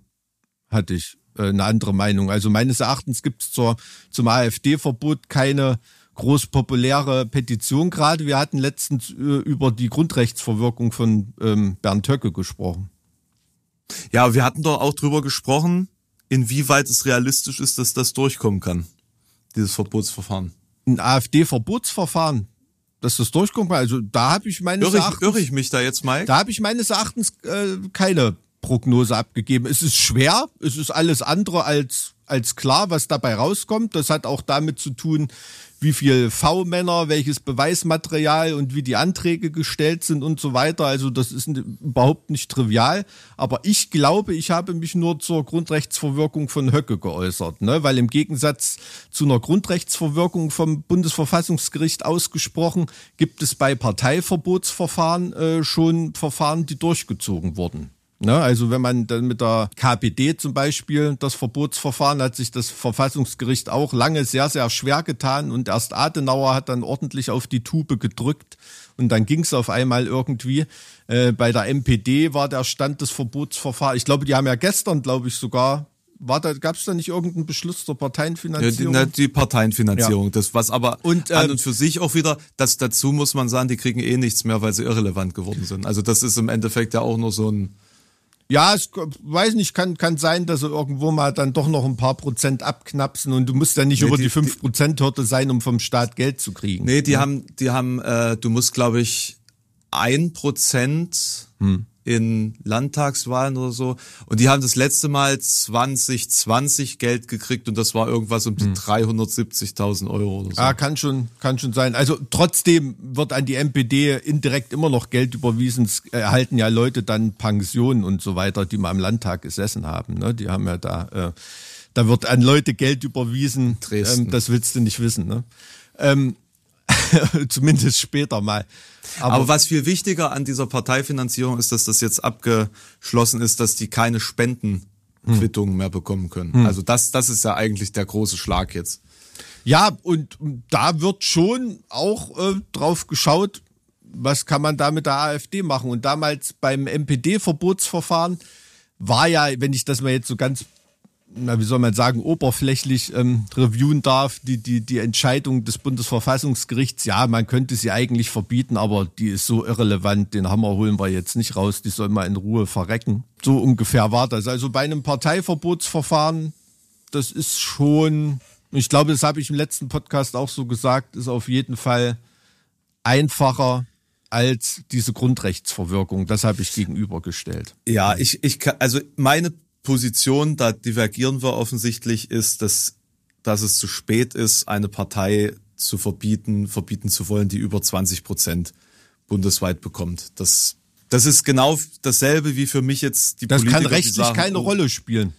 hatte ich äh, eine andere Meinung. Also meines Erachtens gibt es zum AfD-Verbot keine groß populäre Petition gerade. Wir hatten letztens äh, über die Grundrechtsverwirkung von ähm, Bernd Höcke gesprochen. Ja, wir hatten doch auch drüber gesprochen, inwieweit es realistisch ist, dass das durchkommen kann, dieses Verbotsverfahren. Ein AfD-Verbotsverfahren, dass das durchkommen kann. Also da habe ich meines irre ich, Erachtens. Irre ich mich da jetzt, Mike? Da habe ich meines Erachtens äh, keine Prognose abgegeben. Es ist schwer, es ist alles andere als, als klar, was dabei rauskommt. Das hat auch damit zu tun, wie viel V-Männer, welches Beweismaterial und wie die Anträge gestellt sind und so weiter. Also das ist überhaupt nicht trivial. Aber ich glaube, ich habe mich nur zur Grundrechtsverwirkung von Höcke geäußert, ne? weil im Gegensatz zu einer Grundrechtsverwirkung vom Bundesverfassungsgericht ausgesprochen, gibt es bei Parteiverbotsverfahren äh, schon Verfahren, die durchgezogen wurden. Ne, also wenn man dann mit der KPD zum Beispiel das Verbotsverfahren hat sich das Verfassungsgericht auch lange sehr, sehr schwer getan und erst Adenauer hat dann ordentlich auf die Tube gedrückt und dann ging es auf einmal irgendwie. Äh, bei der MPD war der Stand des Verbotsverfahrens, ich glaube, die haben ja gestern, glaube ich, sogar war da, gab es da nicht irgendeinen Beschluss zur Parteienfinanzierung? Ja, die, die Parteienfinanzierung, ja. das was aber und, ähm, an und für sich auch wieder, das dazu muss man sagen, die kriegen eh nichts mehr, weil sie irrelevant geworden sind. Also das ist im Endeffekt ja auch nur so ein Ja, es weiß nicht, kann, kann sein, dass sie irgendwo mal dann doch noch ein paar Prozent abknapsen und du musst ja nicht nee, über die, die 5%-Hürde sein, um vom Staat Geld zu kriegen. Nee, die ja. haben, die haben, äh, du musst, glaube ich, ein Prozent hm in Landtagswahlen oder so. Und die haben das letzte Mal 2020 Geld gekriegt und das war irgendwas um die hm. 370.000 Euro oder so. Ah, kann schon, kann schon sein. Also trotzdem wird an die MPD indirekt immer noch Geld überwiesen. Es erhalten ja Leute dann Pensionen und so weiter, die mal im Landtag gesessen haben. Ne? Die haben ja da, äh, da wird an Leute Geld überwiesen. Dresden. Ähm, das willst du nicht wissen. Ne? Ähm, <laughs> Zumindest später mal. Aber, Aber, was viel wichtiger an dieser Parteifinanzierung ist, dass das jetzt abgeschlossen ist, dass die keine Spendenquittungen hm. mehr bekommen können. Hm. Also das, das ist ja eigentlich der große Schlag jetzt. Ja, und da wird schon auch äh, drauf geschaut, was kann man da mit der AfD machen. Und damals beim MPD-Verbotsverfahren war ja, wenn ich das mal jetzt so ganz na, wie soll man sagen, oberflächlich ähm, reviewen darf, die, die, die Entscheidung des Bundesverfassungsgerichts, ja, man könnte sie eigentlich verbieten, aber die ist so irrelevant, den Hammer holen wir jetzt nicht raus, die soll mal in Ruhe verrecken. So ungefähr war das. Also bei einem Parteiverbotsverfahren, das ist schon, ich glaube, das habe ich im letzten Podcast auch so gesagt, ist auf jeden Fall einfacher als diese Grundrechtsverwirkung. Das habe ich gegenübergestellt. Ja, ich, ich also meine Position, da divergieren wir offensichtlich, ist, dass, dass es zu spät ist, eine Partei zu verbieten, verbieten zu wollen, die über 20 Prozent bundesweit bekommt. Das, das ist genau dasselbe wie für mich jetzt die das Politiker. Das kann rechtlich sagen, keine oh, Rolle spielen.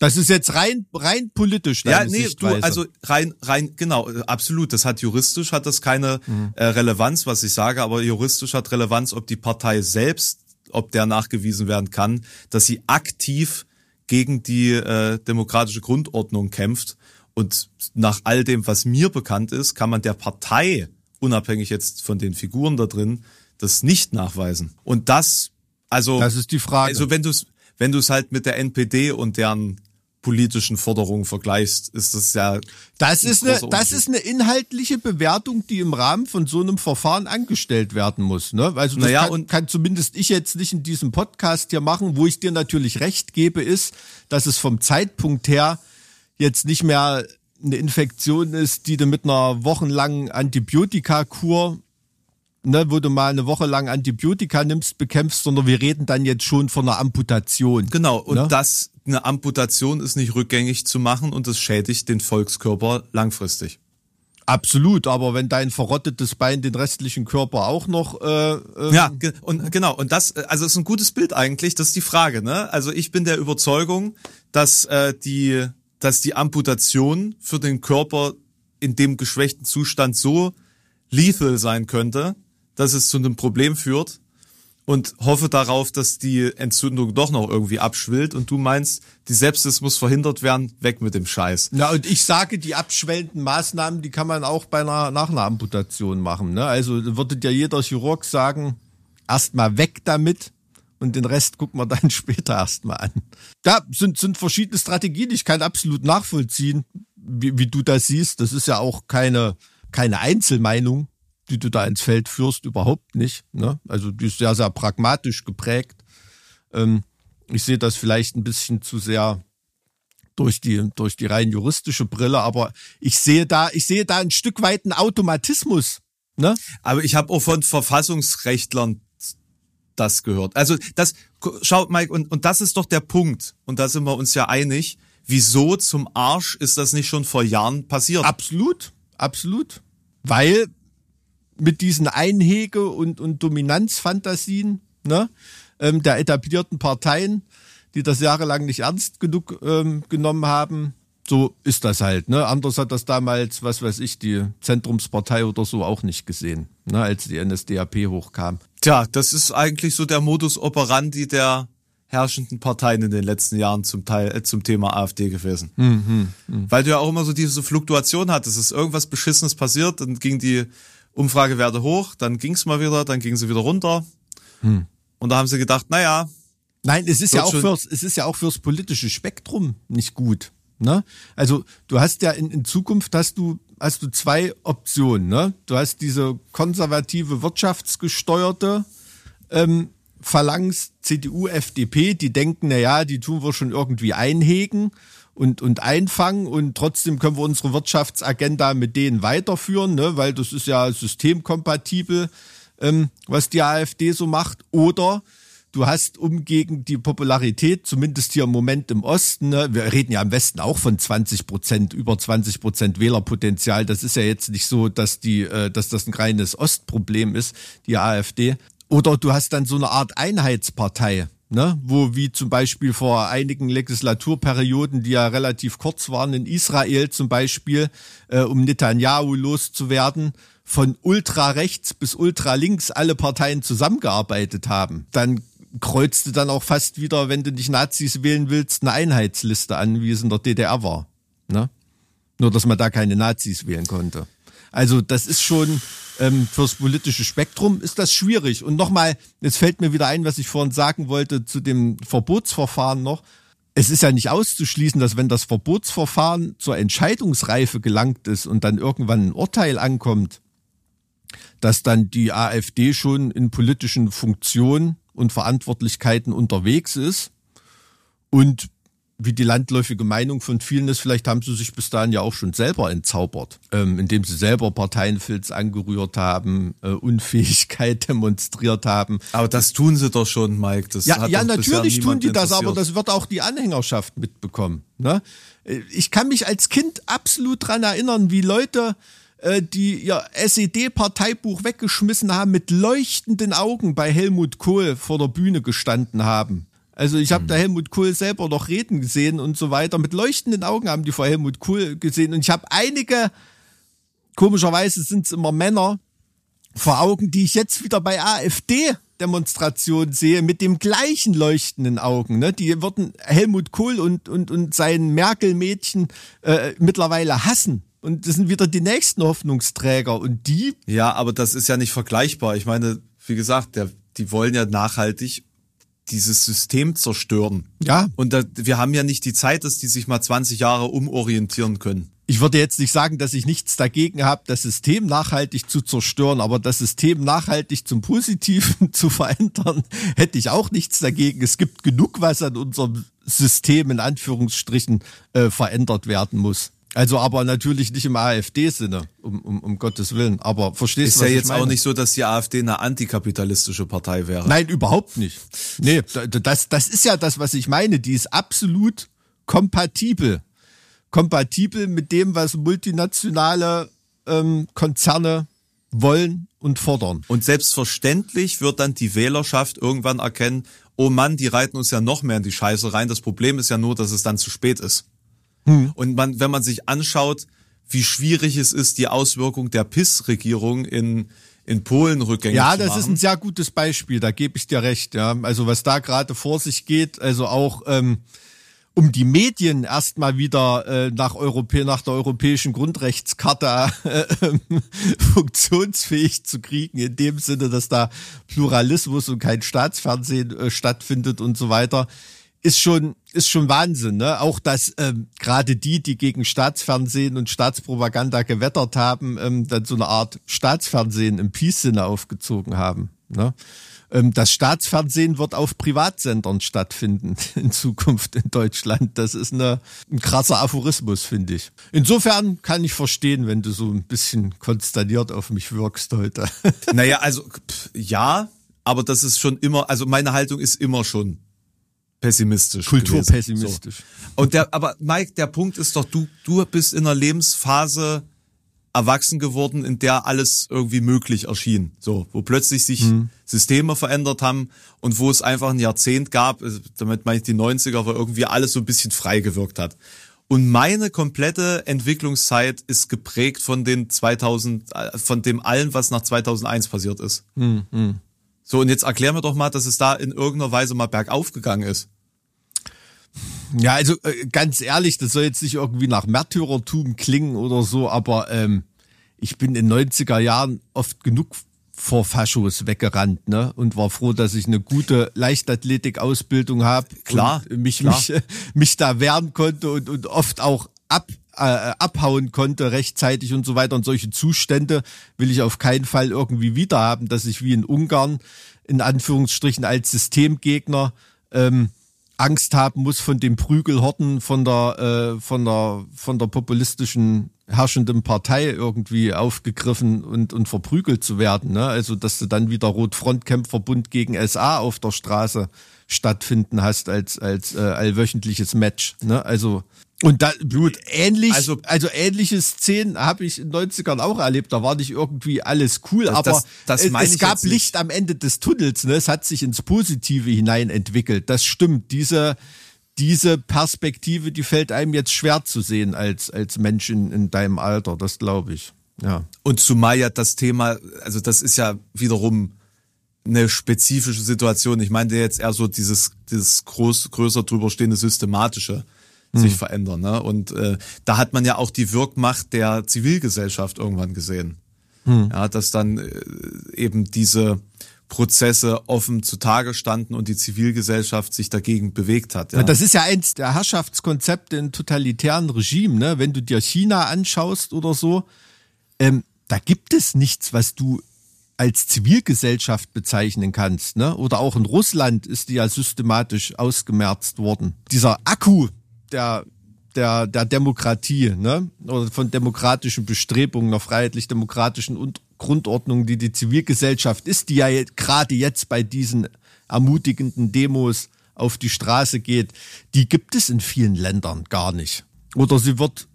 Das ist jetzt rein rein politisch. Ja, nee, du, also rein rein genau, absolut. Das hat juristisch hat das keine mhm. äh, Relevanz, was ich sage, aber juristisch hat Relevanz, ob die Partei selbst ob der nachgewiesen werden kann, dass sie aktiv gegen die äh, demokratische Grundordnung kämpft. Und nach all dem, was mir bekannt ist, kann man der Partei, unabhängig jetzt von den Figuren da drin, das nicht nachweisen. Und das, also. Das ist die Frage. Also wenn du es, wenn du es halt mit der NPD und deren politischen Forderungen vergleichst, ist das ja. Das ist eine, das ist eine inhaltliche Bewertung, die im Rahmen von so einem Verfahren angestellt werden muss. Ne? Also das naja, kann, und kann zumindest ich jetzt nicht in diesem Podcast hier machen, wo ich dir natürlich recht gebe, ist, dass es vom Zeitpunkt her jetzt nicht mehr eine Infektion ist, die du mit einer wochenlangen Antibiotikakur ne, wo du mal eine Woche lang Antibiotika nimmst, bekämpfst, sondern wir reden dann jetzt schon von einer Amputation. Genau, und ne? das, eine Amputation ist nicht rückgängig zu machen und das schädigt den Volkskörper langfristig. Absolut, aber wenn dein verrottetes Bein den restlichen Körper auch noch äh, ähm ja und genau und das also ist ein gutes Bild eigentlich, das ist die Frage, ne? Also ich bin der Überzeugung, dass äh, die dass die Amputation für den Körper in dem geschwächten Zustand so lethal sein könnte, dass es zu einem Problem führt und hoffe darauf, dass die Entzündung doch noch irgendwie abschwillt und du meinst, die Sepsis muss verhindert werden, weg mit dem Scheiß. Ja, und ich sage, die abschwellenden Maßnahmen, die kann man auch bei einer, nach machen. Ne? Also würde ja jeder Chirurg sagen, erstmal weg damit und den Rest gucken wir dann <laughs> später erstmal an. Da sind, sind verschiedene Strategien, ich kann absolut nachvollziehen, wie, wie du das siehst. Das ist ja auch keine, keine Einzelmeinung die du da ins Feld führst, überhaupt nicht. Ne? Also die ist sehr, sehr pragmatisch geprägt. Ähm, ich sehe das vielleicht ein bisschen zu sehr durch die, durch die rein juristische Brille, aber ich sehe da, ich sehe da ein Stück weit einen Automatismus. Ne? Aber ich habe auch von Verfassungsrechtlern das gehört. Also das, schaut Mike, und, und das ist doch der Punkt, und da sind wir uns ja einig, wieso zum Arsch ist das nicht schon vor Jahren passiert? Absolut, absolut. Weil mit diesen Einhege- und, und Dominanzfantasien ne, ähm, der etablierten Parteien, die das jahrelang nicht ernst genug ähm, genommen haben. So ist das halt. Ne? Anders hat das damals, was weiß ich, die Zentrumspartei oder so auch nicht gesehen, ne, als die NSDAP hochkam. Tja, das ist eigentlich so der Modus operandi der herrschenden Parteien in den letzten Jahren zum Teil äh, zum Thema AfD gewesen. Mhm, mh. Weil du ja auch immer so diese Fluktuation hattest. Es ist irgendwas Beschissenes passiert, dann ging die Umfragewerte hoch, dann ging's mal wieder, dann ging sie wieder runter. Hm. Und da haben sie gedacht, naja. Nein, es ist ja auch fürs, es ist ja auch fürs politische Spektrum nicht gut. Ne? Also du hast ja in, in Zukunft hast du hast du zwei Optionen. Ne? Du hast diese konservative wirtschaftsgesteuerte ähm, Phalanx, CDU, FDP, die denken, na ja, die tun wir schon irgendwie einhegen und, und einfangen und trotzdem können wir unsere Wirtschaftsagenda mit denen weiterführen, ne, weil das ist ja systemkompatibel, ähm, was die AfD so macht. Oder du hast, um gegen die Popularität, zumindest hier im Moment im Osten, ne, wir reden ja im Westen auch von 20 Prozent, über 20 Prozent Wählerpotenzial. Das ist ja jetzt nicht so, dass die, äh, dass das ein reines Ostproblem ist, die AfD. Oder du hast dann so eine Art Einheitspartei, ne, wo wie zum Beispiel vor einigen Legislaturperioden, die ja relativ kurz waren, in Israel zum Beispiel, äh, um Netanyahu loszuwerden, von ultra-rechts bis ultra-links alle Parteien zusammengearbeitet haben. Dann kreuzte dann auch fast wieder, wenn du nicht Nazis wählen willst, eine Einheitsliste an, wie es in der DDR war. Ne? Nur, dass man da keine Nazis wählen konnte. Also das ist schon ähm, fürs politische Spektrum ist das schwierig. Und nochmal, jetzt fällt mir wieder ein, was ich vorhin sagen wollte zu dem Verbotsverfahren noch. Es ist ja nicht auszuschließen, dass wenn das Verbotsverfahren zur Entscheidungsreife gelangt ist und dann irgendwann ein Urteil ankommt, dass dann die AfD schon in politischen Funktionen und Verantwortlichkeiten unterwegs ist und wie die landläufige Meinung von vielen ist, vielleicht haben sie sich bis dahin ja auch schon selber entzaubert, ähm, indem sie selber Parteienfilz angerührt haben, äh, Unfähigkeit <laughs> demonstriert haben. Aber das tun sie doch schon, Mike. Das ja, ja natürlich tun die das, aber das wird auch die Anhängerschaft mitbekommen. Ne? Äh, ich kann mich als Kind absolut dran erinnern, wie Leute äh, die ihr SED-Parteibuch weggeschmissen haben, mit leuchtenden Augen bei Helmut Kohl vor der Bühne gestanden haben. Also ich habe hm. da Helmut Kohl selber noch reden gesehen und so weiter. Mit leuchtenden Augen haben die vor Helmut Kohl gesehen. Und ich habe einige, komischerweise sind es immer Männer, vor Augen, die ich jetzt wieder bei AfD Demonstrationen sehe, mit dem gleichen leuchtenden Augen. Ne? Die würden Helmut Kohl und, und, und sein Merkel-Mädchen äh, mittlerweile hassen. Und das sind wieder die nächsten Hoffnungsträger. Und die. Ja, aber das ist ja nicht vergleichbar. Ich meine, wie gesagt, der, die wollen ja nachhaltig dieses System zerstören. Ja. Und da, wir haben ja nicht die Zeit, dass die sich mal 20 Jahre umorientieren können. Ich würde jetzt nicht sagen, dass ich nichts dagegen habe, das System nachhaltig zu zerstören, aber das System nachhaltig zum Positiven <laughs> zu verändern, hätte ich auch nichts dagegen. Es gibt genug, was an unserem System in Anführungsstrichen äh, verändert werden muss. Also aber natürlich nicht im AfD-Sinne, um, um, um Gottes Willen. Aber verstehst du, was Ist ja jetzt auch nicht so, dass die AfD eine antikapitalistische Partei wäre. Nein, überhaupt nicht. Nee, das, das ist ja das, was ich meine. Die ist absolut kompatibel. Kompatibel mit dem, was multinationale ähm, Konzerne wollen und fordern. Und selbstverständlich wird dann die Wählerschaft irgendwann erkennen, oh Mann, die reiten uns ja noch mehr in die Scheiße rein. Das Problem ist ja nur, dass es dann zu spät ist. Hm. Und man, wenn man sich anschaut, wie schwierig es ist, die Auswirkung der PIS-Regierung in, in Polen rückgängig ja, zu machen. Ja, das ist ein sehr gutes Beispiel, da gebe ich dir recht. Ja, Also was da gerade vor sich geht, also auch ähm, um die Medien erstmal wieder äh, nach, Europä nach der europäischen Grundrechtscharta <laughs> äh, funktionsfähig zu kriegen, in dem Sinne, dass da Pluralismus und kein Staatsfernsehen äh, stattfindet und so weiter ist schon ist schon Wahnsinn, ne? Auch dass ähm, gerade die, die gegen Staatsfernsehen und Staatspropaganda gewettert haben, ähm, dann so eine Art Staatsfernsehen im Peace-Sinne aufgezogen haben. Ne? Ähm, das Staatsfernsehen wird auf Privatsendern stattfinden <laughs> in Zukunft in Deutschland. Das ist eine, ein krasser Aphorismus, finde ich. Insofern kann ich verstehen, wenn du so ein bisschen konsterniert auf mich wirkst heute. <laughs> Naja, also pff, ja, aber das ist schon immer, also meine Haltung ist immer schon pessimistisch. Kulturpessimistisch. So. Und der, aber Mike, der Punkt ist doch, du, du bist in einer Lebensphase erwachsen geworden, in der alles irgendwie möglich erschien. So, wo plötzlich sich mhm. Systeme verändert haben und wo es einfach ein Jahrzehnt gab, also damit meine ich die 90er, wo irgendwie alles so ein bisschen frei gewirkt hat. Und meine komplette Entwicklungszeit ist geprägt von den 2000, äh, von dem allen, was nach 2001 passiert ist. Mhm. So, und jetzt erklär mir doch mal, dass es da in irgendeiner Weise mal bergauf gegangen ist. Ja, also äh, ganz ehrlich, das soll jetzt nicht irgendwie nach Märtyrertum klingen oder so, aber ähm, ich bin in 90er Jahren oft genug vor Faschos weggerannt, ne? Und war froh, dass ich eine gute Leichtathletik-Ausbildung habe. Klar. Mich, klar. mich, <laughs> mich da wehren konnte und, und oft auch ab, äh, abhauen konnte rechtzeitig und so weiter. Und solche Zustände will ich auf keinen Fall irgendwie wieder haben, dass ich wie in Ungarn in Anführungsstrichen als Systemgegner ähm, Angst haben muss von dem Prügelhorten von der äh, von der von der populistischen herrschenden Partei irgendwie aufgegriffen und und verprügelt zu werden. Ne? Also dass du dann wieder Rot-Front-Kämpferbund gegen SA auf der Straße stattfinden hast als als äh, allwöchentliches Match. Ne? Also und da, Blut, ähnlich, also, also ähnliche Szenen habe ich in den 90ern auch erlebt. Da war nicht irgendwie alles cool, das, aber das, das es, es gab Licht am Ende des Tunnels. Ne? Es hat sich ins Positive hinein entwickelt. Das stimmt. Diese, diese Perspektive, die fällt einem jetzt schwer zu sehen als, als Mensch in, in deinem Alter. Das glaube ich. Ja. Und zumal ja das Thema, also das ist ja wiederum eine spezifische Situation. Ich meinte jetzt eher so dieses, dieses groß, größer drüber stehende systematische sich hm. verändern. Ne? Und äh, da hat man ja auch die Wirkmacht der Zivilgesellschaft irgendwann gesehen. Hm. Ja, dass dann äh, eben diese Prozesse offen zutage standen und die Zivilgesellschaft sich dagegen bewegt hat. Ja. Das ist ja eins der Herrschaftskonzepte in totalitären Regimen. Ne? Wenn du dir China anschaust oder so, ähm, da gibt es nichts, was du als Zivilgesellschaft bezeichnen kannst. Ne? Oder auch in Russland ist die ja systematisch ausgemerzt worden. Dieser Akku, der der, der Demokratie, ne? Oder von demokratischen Bestrebungen, einer freiheitlich-demokratischen und Grundordnung, die die Zivilgesellschaft ist, die ja gerade jetzt bei diesen ermutigenden Demos auf die Straße geht, die gibt es in vielen Ländern gar nicht. Oder sie wird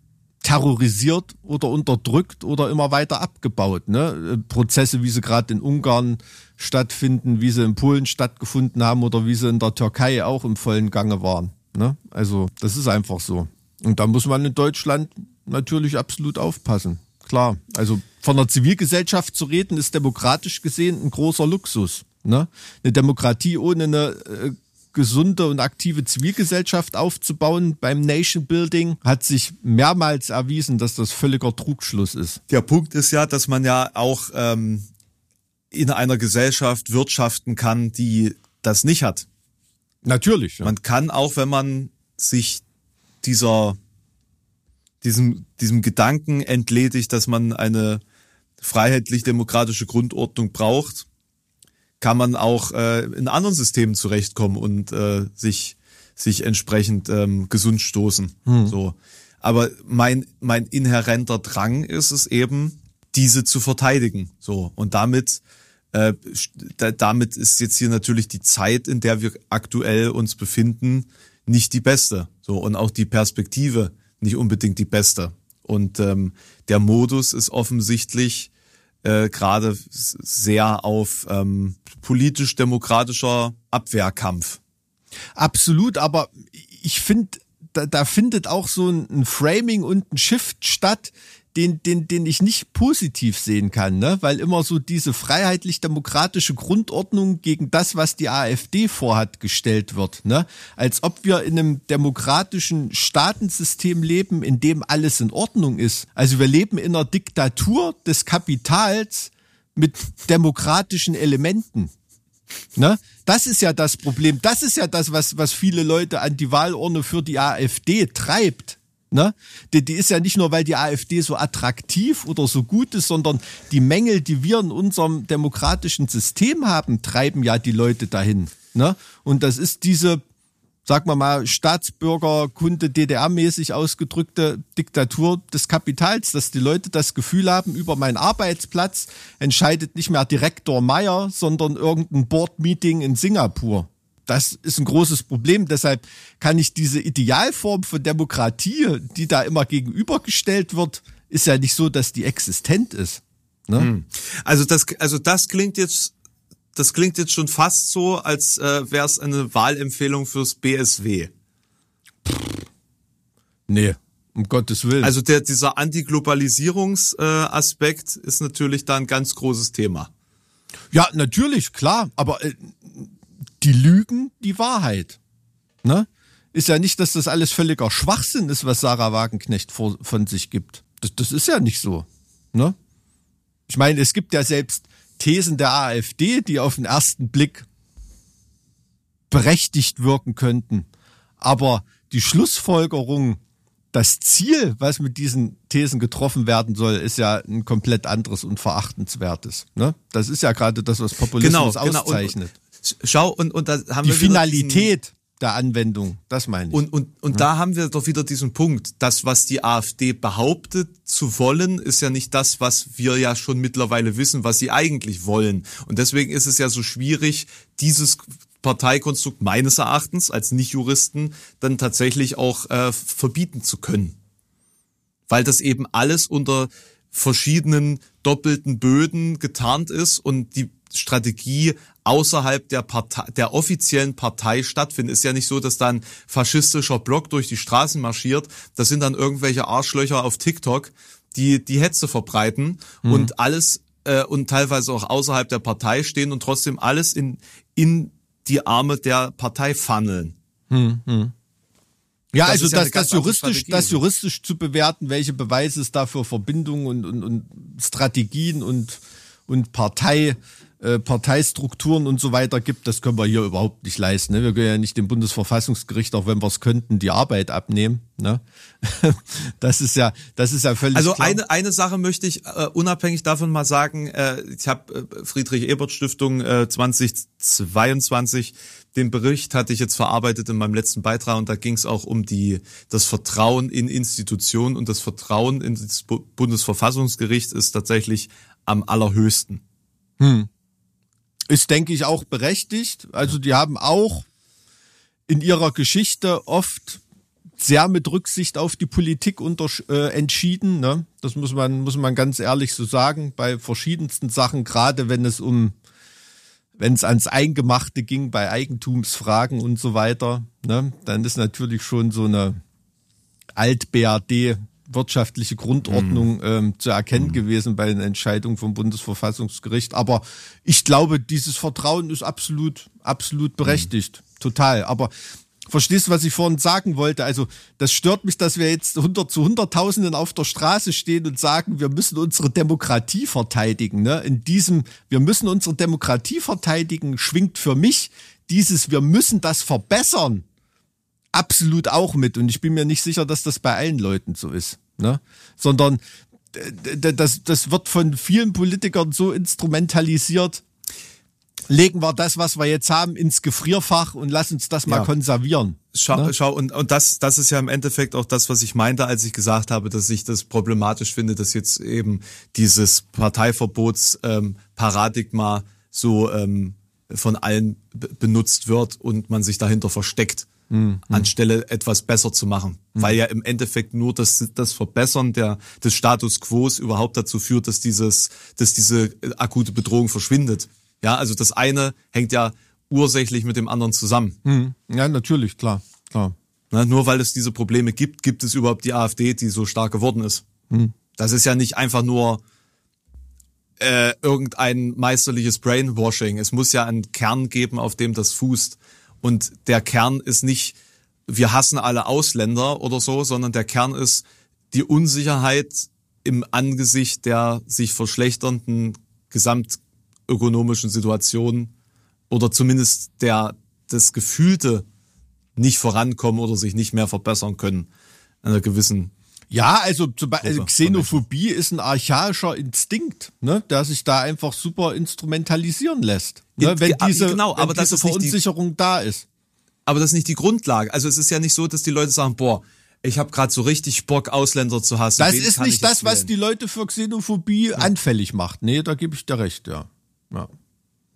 terrorisiert oder unterdrückt oder immer weiter abgebaut. Ne? Prozesse, wie sie gerade in Ungarn stattfinden, wie sie in Polen stattgefunden haben oder wie sie in der Türkei auch im vollen Gange waren. Ne? Also das ist einfach so. Und da muss man in Deutschland natürlich absolut aufpassen. Klar, also von der Zivilgesellschaft zu reden, ist demokratisch gesehen ein großer Luxus. Ne? Eine Demokratie ohne eine äh, gesunde und aktive Zivilgesellschaft aufzubauen beim Nation Building hat sich mehrmals erwiesen, dass das völliger Trugschluss ist. Der Punkt ist ja, dass man ja auch ähm, in einer Gesellschaft wirtschaften kann, die das nicht hat. Natürlich. Ja. Man kann auch, wenn man sich dieser, diesem, diesem Gedanken entledigt, dass man eine freiheitlich-demokratische Grundordnung braucht, kann man auch äh, in anderen Systemen zurechtkommen und äh, sich, sich entsprechend ähm, gesund stoßen. Hm. So. Aber mein, mein inhärenter Drang ist es eben, diese zu verteidigen. So. Und damit äh, damit ist jetzt hier natürlich die Zeit, in der wir aktuell uns befinden, nicht die beste. So und auch die Perspektive nicht unbedingt die beste. Und ähm, der Modus ist offensichtlich äh, gerade sehr auf ähm, politisch-demokratischer Abwehrkampf. Absolut, aber ich finde, da, da findet auch so ein Framing und ein Shift statt, den, den, den ich nicht positiv sehen kann, ne? weil immer so diese freiheitlich-demokratische Grundordnung gegen das, was die AfD vorhat, gestellt wird. Ne? Als ob wir in einem demokratischen Staatensystem leben, in dem alles in Ordnung ist. Also wir leben in einer Diktatur des Kapitals mit demokratischen Elementen. Ne? Das ist ja das Problem. Das ist ja das, was, was viele Leute an die Wahlurne für die AfD treibt. Ne? Die, die ist ja nicht nur, weil die AfD so attraktiv oder so gut ist, sondern die Mängel, die wir in unserem demokratischen System haben, treiben ja die Leute dahin. Ne? Und das ist diese, sag mal mal, Staatsbürgerkunde DDR-mäßig ausgedrückte Diktatur des Kapitals, dass die Leute das Gefühl haben, über meinen Arbeitsplatz entscheidet nicht mehr Direktor Meyer, sondern irgendein Board-Meeting in Singapur das ist ein großes Problem. Deshalb kann ich diese Idealform von Demokratie, die da immer gegenübergestellt wird, ist ja nicht so, dass die existent ist. Ne? Hm. Also das, also das klingt jetzt, das klingt jetzt schon fast so, als äh, wäre es eine Wahlempfehlung fürs BSW. Nee, um Gottes Willen. Also der, dieser Antiglobalisierungsaspekt äh, ist natürlich da ein ganz großes Thema. Ja, natürlich, klar. Aber äh, die lügen die Wahrheit. Ne? Ist ja nicht, dass das alles völliger Schwachsinn ist, was Sarah Wagenknecht vor, von sich gibt. Das, das ist ja nicht so. Ne? Ich meine, es gibt ja selbst Thesen der AfD, die auf den ersten Blick berechtigt wirken könnten. Aber die Schlussfolgerung, das Ziel, was mit diesen Thesen getroffen werden soll, ist ja ein komplett anderes und verachtenswertes. Ne? Das ist ja gerade das, was Populismus genau, genau. auszeichnet. Und, schau, und, und da haben Die wir Finalität der Anwendung, das meine ich. Und, und, und ja. da haben wir doch wieder diesen Punkt. Das, was die AfD behauptet zu wollen, ist ja nicht das, was wir ja schon mittlerweile wissen, was sie eigentlich wollen. Und deswegen ist es ja so schwierig, dieses Parteikonstrukt meines Erachtens als Nicht-Juristen dann tatsächlich auch äh, verbieten zu können. Weil das eben alles unter verschiedenen doppelten Böden getarnt ist und die Strategie außerhalb der Partei, der offiziellen Partei stattfindet. Ist ja nicht so, dass dann faschistischer Block durch die Straßen marschiert. Das sind dann irgendwelche Arschlöcher auf TikTok, die die Hetze verbreiten mhm. und alles äh, und teilweise auch außerhalb der Partei stehen und trotzdem alles in in die Arme der Partei funneln. Hm, hm. Ja, das also ja das, das juristisch, das juristisch zu bewerten, welche Beweise es da für Verbindungen und, und, und Strategien und, und Partei äh, Parteistrukturen und so weiter gibt, das können wir hier überhaupt nicht leisten. Ne? Wir können ja nicht dem Bundesverfassungsgericht, auch wenn wir es könnten, die Arbeit abnehmen. Ne? <laughs> das ist ja, das ist ja völlig. Also klar. eine eine Sache möchte ich äh, unabhängig davon mal sagen. Äh, ich habe äh, Friedrich Ebert Stiftung äh, 2022 den Bericht hatte ich jetzt verarbeitet in meinem letzten Beitrag und da ging es auch um die das Vertrauen in Institutionen und das Vertrauen in das Bundesverfassungsgericht ist tatsächlich am allerhöchsten. Hm. Ist, denke ich, auch berechtigt. Also die haben auch in ihrer Geschichte oft sehr mit Rücksicht auf die Politik unter, äh, entschieden. Ne? Das muss man, muss man ganz ehrlich so sagen. Bei verschiedensten Sachen, gerade wenn es um, wenn es ans Eingemachte ging, bei Eigentumsfragen und so weiter, ne? dann ist natürlich schon so eine Alt-BRD wirtschaftliche Grundordnung mhm. ähm, zu erkennen mhm. gewesen bei den Entscheidungen vom Bundesverfassungsgericht. Aber ich glaube, dieses Vertrauen ist absolut, absolut berechtigt. Mhm. Total. Aber verstehst du, was ich vorhin sagen wollte? Also, das stört mich, dass wir jetzt hundert zu Hunderttausenden auf der Straße stehen und sagen, wir müssen unsere Demokratie verteidigen. Ne? In diesem, wir müssen unsere Demokratie verteidigen, schwingt für mich dieses, wir müssen das verbessern absolut auch mit. Und ich bin mir nicht sicher, dass das bei allen Leuten so ist. Ne? Sondern das, das wird von vielen Politikern so instrumentalisiert. Legen wir das, was wir jetzt haben, ins Gefrierfach und lass uns das mal ja. konservieren. Schau, ne? schau und, und das, das ist ja im Endeffekt auch das, was ich meinte, als ich gesagt habe, dass ich das problematisch finde, dass jetzt eben dieses Parteiverbotsparadigma ähm, so ähm, von allen benutzt wird und man sich dahinter versteckt mhm. anstelle etwas besser zu machen. Mhm. Weil ja im Endeffekt nur das, das Verbessern der, des Status quo überhaupt dazu führt, dass dieses, dass diese akute Bedrohung verschwindet. Ja, also das eine hängt ja ursächlich mit dem anderen zusammen. Mhm. Ja, natürlich, klar, klar. Na, nur weil es diese Probleme gibt, gibt es überhaupt die AfD, die so stark geworden ist. Mhm. Das ist ja nicht einfach nur äh, irgendein meisterliches Brainwashing. Es muss ja einen Kern geben, auf dem das fußt. Und der Kern ist nicht, wir hassen alle Ausländer oder so, sondern der Kern ist die Unsicherheit im Angesicht der sich verschlechternden gesamtökonomischen Situation oder zumindest der, das Gefühlte nicht vorankommen oder sich nicht mehr verbessern können einer gewissen ja, also zum Beispiel Xenophobie ist ein archaischer Instinkt, ne, der sich da einfach super instrumentalisieren lässt. Ne, wenn diese, genau, aber wenn diese Verunsicherung die, da ist. Aber das ist nicht die Grundlage. Also es ist ja nicht so, dass die Leute sagen, boah, ich habe gerade so richtig Bock, Ausländer zu hassen. Das ist nicht das, was die Leute für Xenophobie ja. anfällig macht. Nee, da gebe ich dir recht, ja. ja.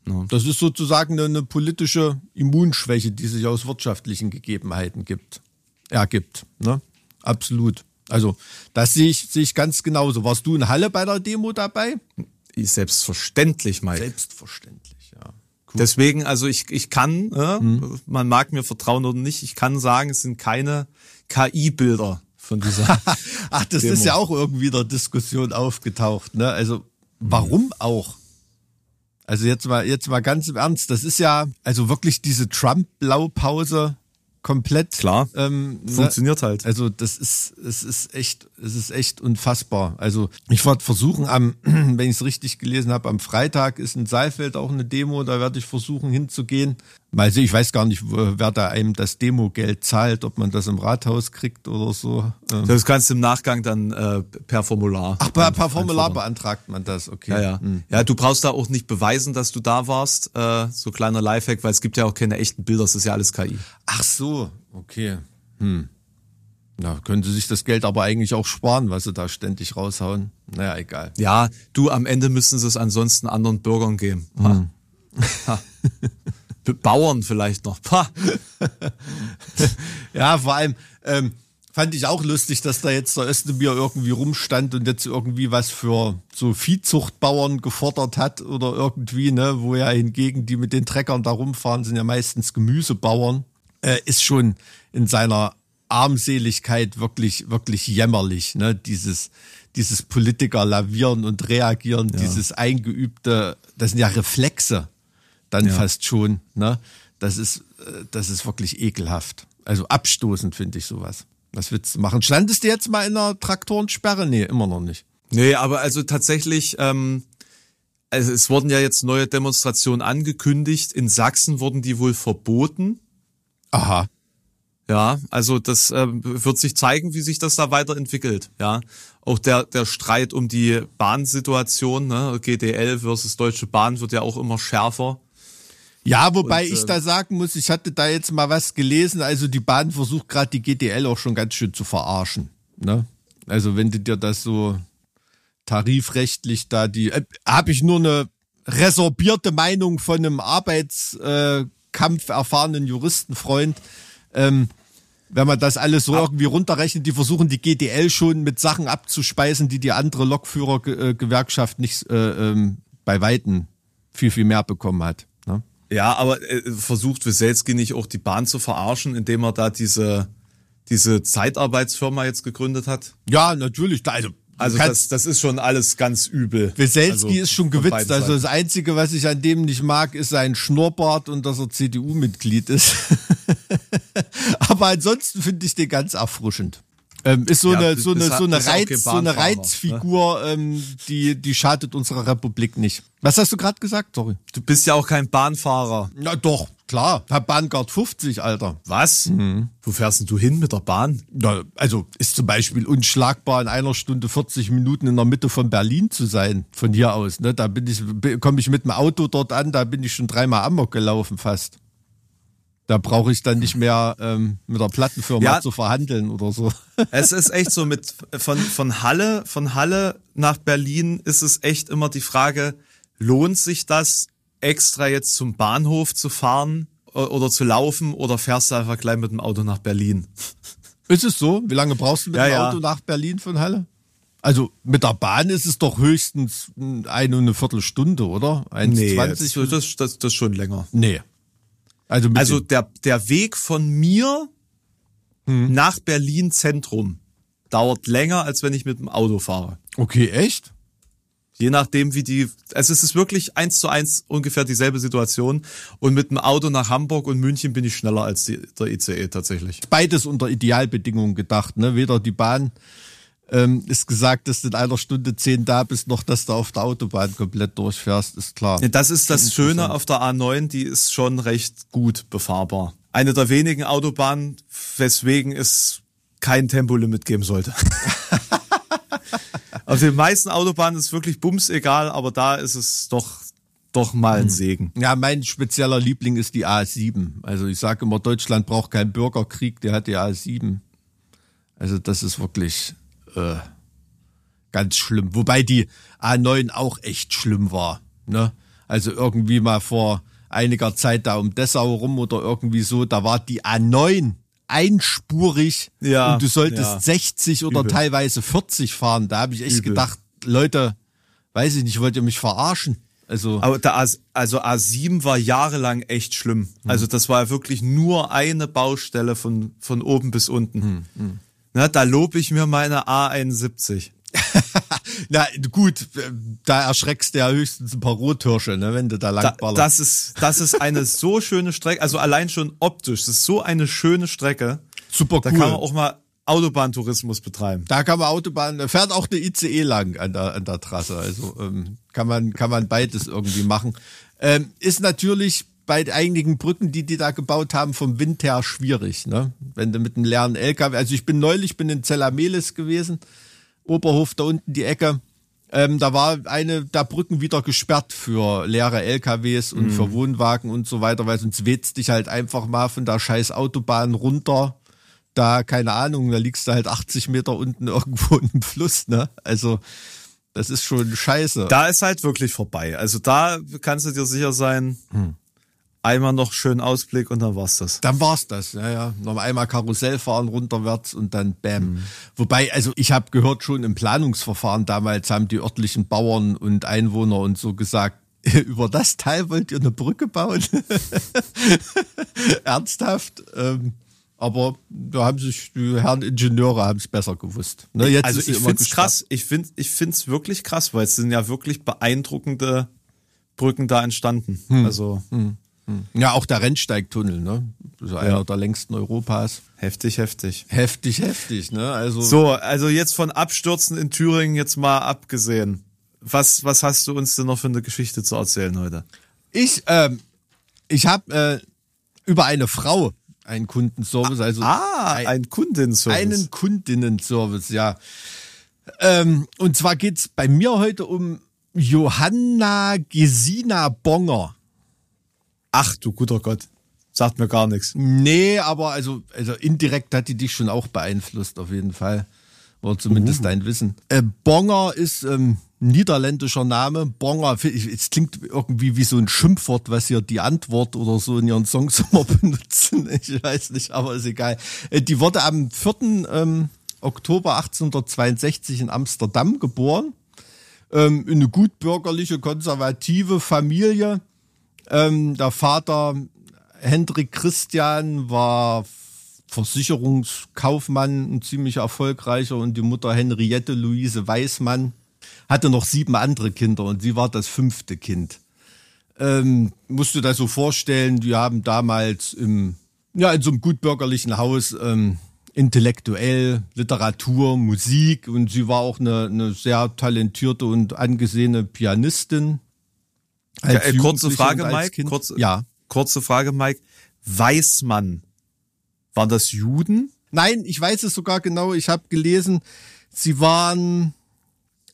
ja. Das ist sozusagen eine, eine, politische Immunschwäche, die sich aus wirtschaftlichen Gegebenheiten gibt, ergibt. Ne? Absolut. Also, das sehe ich, sehe ich ganz genauso. Warst du in Halle bei der Demo dabei? Selbstverständlich, Mike. Selbstverständlich, ja. Cool. Deswegen, also ich, ich kann, äh, mhm. man mag mir vertrauen oder nicht, ich kann sagen, es sind keine KI-Bilder von dieser. <laughs> Ach, das Demo. ist ja auch irgendwie der Diskussion aufgetaucht, ne? Also, warum mhm. auch? Also jetzt mal, jetzt mal ganz im Ernst, das ist ja, also wirklich diese Trump-Blaupause komplett. Klar. Ähm, ne? funktioniert ne? halt. Also das ist, es ist echt, es ist echt unfassbar. Also ich werde versuchen, am, <clears throat> wenn ich es richtig gelesen habe, am Freitag ist in Saalfeld auch eine Demo, da werde ich versuchen hinzugehen. Also ich weiß gar nicht, wer da einem das Demogeld zahlt, ob man das im Rathaus kriegt oder so. Ähm. Das kannst du im Nachgang dann äh, per Formular. Ach, per, per Formular beantragt man das, okay. Ja, ja. Hm. ja, du brauchst da auch nicht beweisen, dass du da warst, äh, so kleiner Lifehack, weil es gibt ja auch keine echten Bilder, das ist ja alles KI. Ach so, okay. Hm. Na, können sie sich das Geld aber eigentlich auch sparen, was sie da ständig raushauen. Naja, egal. Ja, du, am Ende müssen sie es ansonsten anderen Bürgern geben. Hm. <laughs> Bauern vielleicht noch. <laughs> ja, vor allem ähm, fand ich auch lustig, dass da jetzt der Özdemir irgendwie rumstand und jetzt irgendwie was für so Viehzuchtbauern gefordert hat oder irgendwie, ne, wo ja hingegen die mit den Treckern da rumfahren, sind ja meistens Gemüsebauern, äh, ist schon in seiner Armseligkeit wirklich, wirklich jämmerlich, ne, dieses, dieses Politiker lavieren und reagieren, ja. dieses eingeübte, das sind ja Reflexe dann ja. fast schon. Ne? Das ist, äh, das ist wirklich ekelhaft. Also abstoßend finde ich sowas. Was willst du machen? Standest du jetzt mal in einer Traktorensperre? Nee, immer noch nicht. Nee, aber also tatsächlich, ähm, also es wurden ja jetzt neue Demonstrationen angekündigt. In Sachsen wurden die wohl verboten. Aha. Ja, also das äh, wird sich zeigen, wie sich das da weiterentwickelt. Ja, auch der der Streit um die Bahnsituation, ne, GDL versus Deutsche Bahn wird ja auch immer schärfer. Ja, wobei und, ich äh, da sagen muss, ich hatte da jetzt mal was gelesen, also die Bahn versucht gerade die GDL auch schon ganz schön zu verarschen. Ne? Also wenn du dir das so tarifrechtlich da die, äh, habe ich nur eine resorbierte Meinung von einem Arbeitskampf erfahrenen Juristenfreund. Ähm, wenn man das alles so irgendwie runterrechnet, die versuchen die GDL schon mit Sachen abzuspeisen, die die andere Lokführergewerkschaft nicht äh, ähm, bei Weitem viel, viel mehr bekommen hat. Ja, aber äh, versucht Wieselski nicht auch die Bahn zu verarschen, indem er da diese, diese Zeitarbeitsfirma jetzt gegründet hat? Ja, natürlich. Also, also das, das ist schon alles ganz übel. Weselski also ist schon gewitzt. Also das Einzige, was ich an dem nicht mag, ist sein Schnurrbart und dass er CDU-Mitglied ist. <laughs> Aber ansonsten finde ich den ganz erfrischend. Ähm, ist so ja, eine so eine so eine Reiz so eine ne? Reizfigur, ne? ähm, die die schadet unserer Republik nicht. Was hast du gerade gesagt, sorry? Du bist ja auch kein Bahnfahrer. Na doch, klar. Hab Bahncard 50, Alter. Was? Mhm. Wo fährst denn du hin mit der Bahn? Na, also ist zum Beispiel unschlagbar in einer Stunde 40 Minuten in der Mitte von Berlin zu sein, von hier aus. Ne? Da bin ich, komme ich mit dem Auto dort an, da bin ich schon dreimal Amok gelaufen fast. Da brauche ich dann nicht mehr ähm, mit der Plattenfirma ja, zu verhandeln oder so. <laughs> Es ist echt so mit von von Halle von Halle nach Berlin ist es echt immer die Frage, lohnt sich das extra jetzt zum Bahnhof zu fahren oder zu laufen oder fährst du einfach gleich mit dem Auto nach Berlin? Ist es so? Wie lange brauchst du mit ja, dem Auto ja. nach Berlin von Halle? Also mit der Bahn ist es doch höchstens eine und eine Viertelstunde, oder? 1,20? Nee, das, das, das, das schon länger. Nee, also, also der, der Weg von mir hm. nach Berlin Zentrum dauert länger, als wenn ich mit dem Auto fahre. Okay, echt? Je nachdem, wie die, also es ist wirklich eins zu eins ungefähr dieselbe Situation. Und mit dem Auto nach Hamburg und München bin ich schneller als die, der ICE tatsächlich. Beides unter Idealbedingungen gedacht, ne? Weder die Bahn ähm, ist gesagt, dass du in einer Stunde zehn da bist, noch dass du auf der Autobahn komplett durchfährst, ist klar. Das ist das Schöne auf der A9, die ist schon recht gut befahrbar. Eine der wenigen Autobahnen, weswegen es kein Tempolimit geben sollte. auf <laughs> den meisten Autobahnen ist wirklich bums egal, aber da ist es doch doch mal ein hm. Segen. Ja, mein spezieller Liebling ist die A7. Also ich sage immer, Deutschland braucht keinen Bürgerkrieg, der hat die A7. Also das ist wirklich äh, ganz schlimm. Wobei die A9 auch echt schlimm war. Ne? Also irgendwie mal vor einiger Zeit da um Dessau rum oder irgendwie so, da war die A9 einspurig ja, und du solltest ja. 60 oder Übel. teilweise 40 fahren. Da habe ich echt Übel. gedacht, Leute, weiß ich nicht, wollt ihr mich verarschen? Also, Aber der A, also A7 war jahrelang echt schlimm. Hm. Also das war wirklich nur eine Baustelle von, von oben bis unten. Hm, hm. Na, da lobe ich mir meine A71. <laughs> Na gut, da erschreckst du ja höchstens ein paar Rothirsche, ne, wenn du da lang da, Das ist, das ist eine so schöne Strecke, also allein schon optisch, das ist so eine schöne Strecke. Super cool. Da kann man auch mal Autobahntourismus betreiben. Da kann man Autobahn, da fährt auch eine ICE lang an der, an der Trasse, also ähm, kann man kann man beides irgendwie machen. Ähm, ist natürlich bei einigen Brücken, die die da gebaut haben, vom Wind her schwierig, ne? Wenn du mit einem leeren LKW, also ich bin neulich, bin in Zellamelis gewesen, Oberhof da unten die Ecke, ähm, da war eine der Brücken wieder gesperrt für leere LKWs und mhm. für Wohnwagen und so weiter, weil sonst weht's dich halt einfach mal von der scheiß Autobahn runter. Da, keine Ahnung, da liegst du halt 80 Meter unten <laughs> irgendwo im Fluss, ne? Also, das ist schon scheiße. Da ist halt wirklich vorbei. Also da kannst du dir sicher sein, hm einmal noch schön Ausblick und dann war's das. Dann war's das, ja, ja. Noch einmal Karussell fahren runterwärts und dann bam. Mhm. Wobei, also ich habe gehört, schon im Planungsverfahren damals haben die örtlichen Bauern und Einwohner und so gesagt, <laughs> über das Teil wollt ihr eine Brücke bauen? <laughs> Ernsthaft? Ähm, aber da haben sich die Herren Ingenieure haben es besser gewusst. Ne, jetzt also ich finde es krass. Ich finde ich wirklich krass, weil es sind ja wirklich beeindruckende Brücken da entstanden. Hm. Also hm. Hm. Ja, auch der Rennsteigtunnel, ne? Das ist einer ja. der längsten Europas. Heftig, heftig. Heftig, heftig, ne? Also. So, also jetzt von Abstürzen in Thüringen jetzt mal abgesehen. Was, was hast du uns denn noch für eine Geschichte zu erzählen heute? Ich, ähm, ich habe äh, über eine Frau einen Kundenservice, also ah, ein, ein Kundenservice. Einen Kundinnenservice, ja. Ähm, und zwar geht's bei mir heute um Johanna Gesina Bonger. Ach du guter Gott. Sagt mir gar nichts. Nee, aber also, also indirekt hat die dich schon auch beeinflusst, auf jeden Fall. Oder zumindest uh. dein Wissen. Äh, Bonger ist ähm, niederländischer Name. Bonger, es klingt irgendwie wie so ein Schimpfwort, was hier die Antwort oder so in ihren Songs <laughs> immer benutzen. Ich weiß nicht, aber ist egal. Äh, die wurde am 4. Ähm, Oktober 1862 in Amsterdam geboren. Ähm, in eine gutbürgerliche, konservative Familie ähm, der Vater Hendrik Christian war Versicherungskaufmann, ein ziemlich erfolgreicher und die Mutter Henriette Luise Weismann hatte noch sieben andere Kinder und sie war das fünfte Kind. Ähm, musst du das so vorstellen, die haben damals im, ja, in so einem gutbürgerlichen Haus ähm, intellektuell, Literatur, Musik und sie war auch eine, eine sehr talentierte und angesehene Pianistin. Ja, äh, kurze Frage, Mike. Kurze, ja. Kurze Frage, Mike. Weiß man, waren das Juden? Nein, ich weiß es sogar genau. Ich habe gelesen, sie waren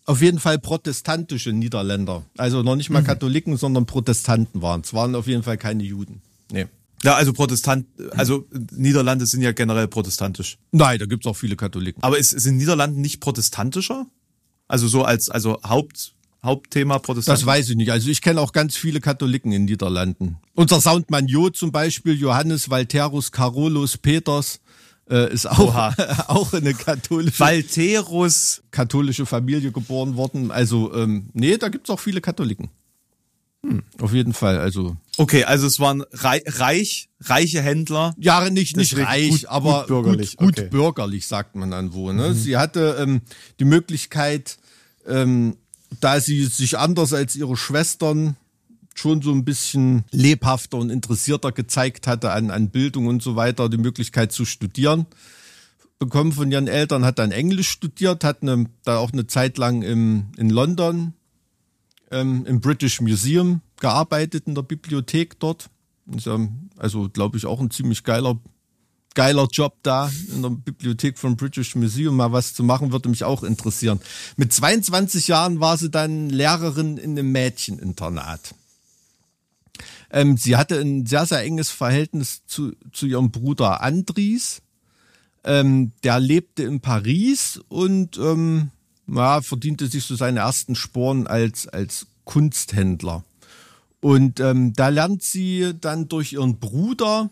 auf jeden Fall protestantische Niederländer. Also noch nicht mal mhm. Katholiken, sondern Protestanten waren. Es waren auf jeden Fall keine Juden. Nee. Ja, also Protestant, also Niederlande sind ja generell protestantisch. Nein, da gibt's auch viele Katholiken. Aber ist, sind Niederlande nicht protestantischer? Also so als also Haupt Hauptthema Protestanten? Das weiß ich nicht. Also ich kenne auch ganz viele Katholiken in Niederlanden. Unser Soundmann Jo zum Beispiel, Johannes Valterus Carolus Peters, äh, ist auch, <laughs> auch eine katholische Valterus katholische Familie geboren worden. Also ähm, nee, da gibt's auch viele Katholiken. Hm, auf jeden Fall. Also okay, also es waren reich, reiche Händler. Ja, nicht nicht reich, gut, aber gut bürgerlich. Gut, gut okay. bürgerlich sagt man dann wo. Ne? Mhm. Sie hatte ähm, die Möglichkeit ähm, da sie sich anders als ihre Schwestern schon so ein bisschen lebhafter und interessierter gezeigt hatte an, an Bildung und so weiter, die Möglichkeit zu studieren bekommen von ihren Eltern, hat dann Englisch studiert, hat eine, da auch eine Zeit lang im, in London ähm, im British Museum gearbeitet, in der Bibliothek dort. Also, glaube ich, auch ein ziemlich geiler geiler Job da in der Bibliothek vom British Museum mal was zu machen, würde mich auch interessieren. Mit 22 Jahren war sie dann Lehrerin in einem Mädcheninternat. Ähm, sie hatte ein sehr, sehr enges Verhältnis zu, zu ihrem Bruder Andries. Ähm, der lebte in Paris und ähm, ja, verdiente sich so seine ersten Sporen als, als Kunsthändler. Und ähm, da lernt sie dann durch ihren Bruder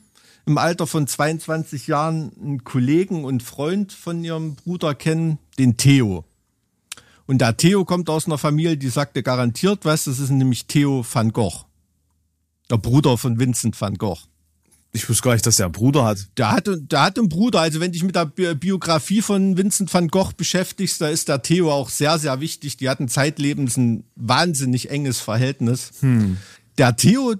im Alter von 22 Jahren einen Kollegen und Freund von ihrem Bruder kennen, den Theo. Und der Theo kommt aus einer Familie, die sagte garantiert was, das ist nämlich Theo van Gogh. Der Bruder von Vincent van Gogh. Ich wusste gar nicht, dass der einen Bruder hat. Der hat, der hat einen Bruder. Also wenn dich mit der Biografie von Vincent van Gogh beschäftigst, da ist der Theo auch sehr, sehr wichtig. Die hatten zeitlebens ein wahnsinnig enges Verhältnis. Hm. Der Theo,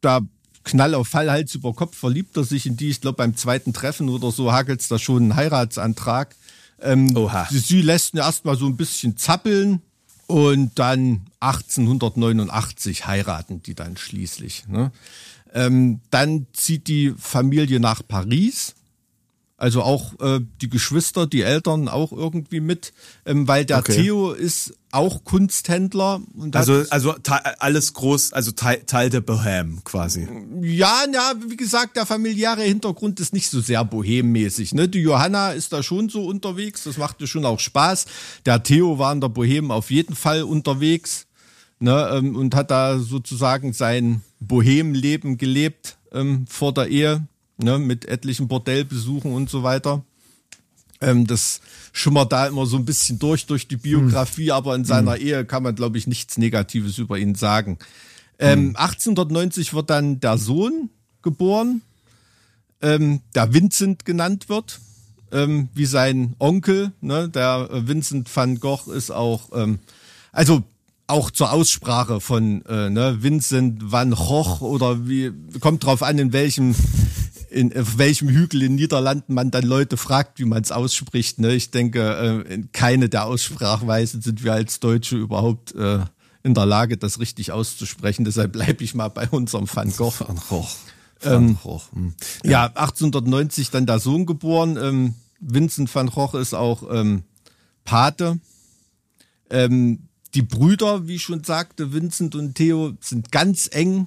da Knall auf Fall, Hals über Kopf verliebt er sich in die, ich glaube beim zweiten Treffen oder so hakelt's da schon einen Heiratsantrag. Ähm, Oha. Sie, sie lässt ihn erstmal so ein bisschen zappeln Und dann 1889 heiraten die dann schließlich. Ne? Ähm, dann zieht die Familie nach Paris also auch äh, die Geschwister, die Eltern auch irgendwie mit, ähm, weil der okay. Theo ist auch Kunsthändler. Und also also alles groß, also Teil, Teil der Bohem quasi. Ja, ja, wie gesagt, der familiäre Hintergrund ist nicht so sehr bohemmäßig. Ne? Die Johanna ist da schon so unterwegs, das machte schon auch Spaß. Der Theo war in der Bohem auf jeden Fall unterwegs ne? Ähm, und hat da sozusagen sein Bohemleben gelebt ähm, vor der Ehe ne, mit etlichen Bordellbesuchen und so weiter. Ähm, das schimmert da immer so ein bisschen durch, durch die Biografie, hm. aber in seiner hm. Ehe kann man, glaube ich, nichts Negatives über ihn sagen. Ähm, hm. 1890 wird dann der Sohn geboren, ähm, der Vincent genannt wird, ähm, wie sein Onkel. Ne? Der Vincent van Gogh ist auch, ähm, also auch zur Aussprache von äh, ne, Vincent van Gogh oder wie kommt drauf an, in welchem in auf welchem Hügel in Niederlanden man dann Leute fragt, wie man es ausspricht. Ne? Ich denke, äh, keine der Aussprachweisen sind wir als Deutsche überhaupt äh, in der Lage, das richtig auszusprechen. Deshalb bleibe ich mal bei unserem Van Gogh. Van Gogh. Ähm, hm. ja. ja. 1890 dann der Sohn geboren. Ähm, Vincent van Gogh ist auch ähm, Pate. Ähm, die Brüder, wie ich schon sagte, Vincent und Theo, sind ganz eng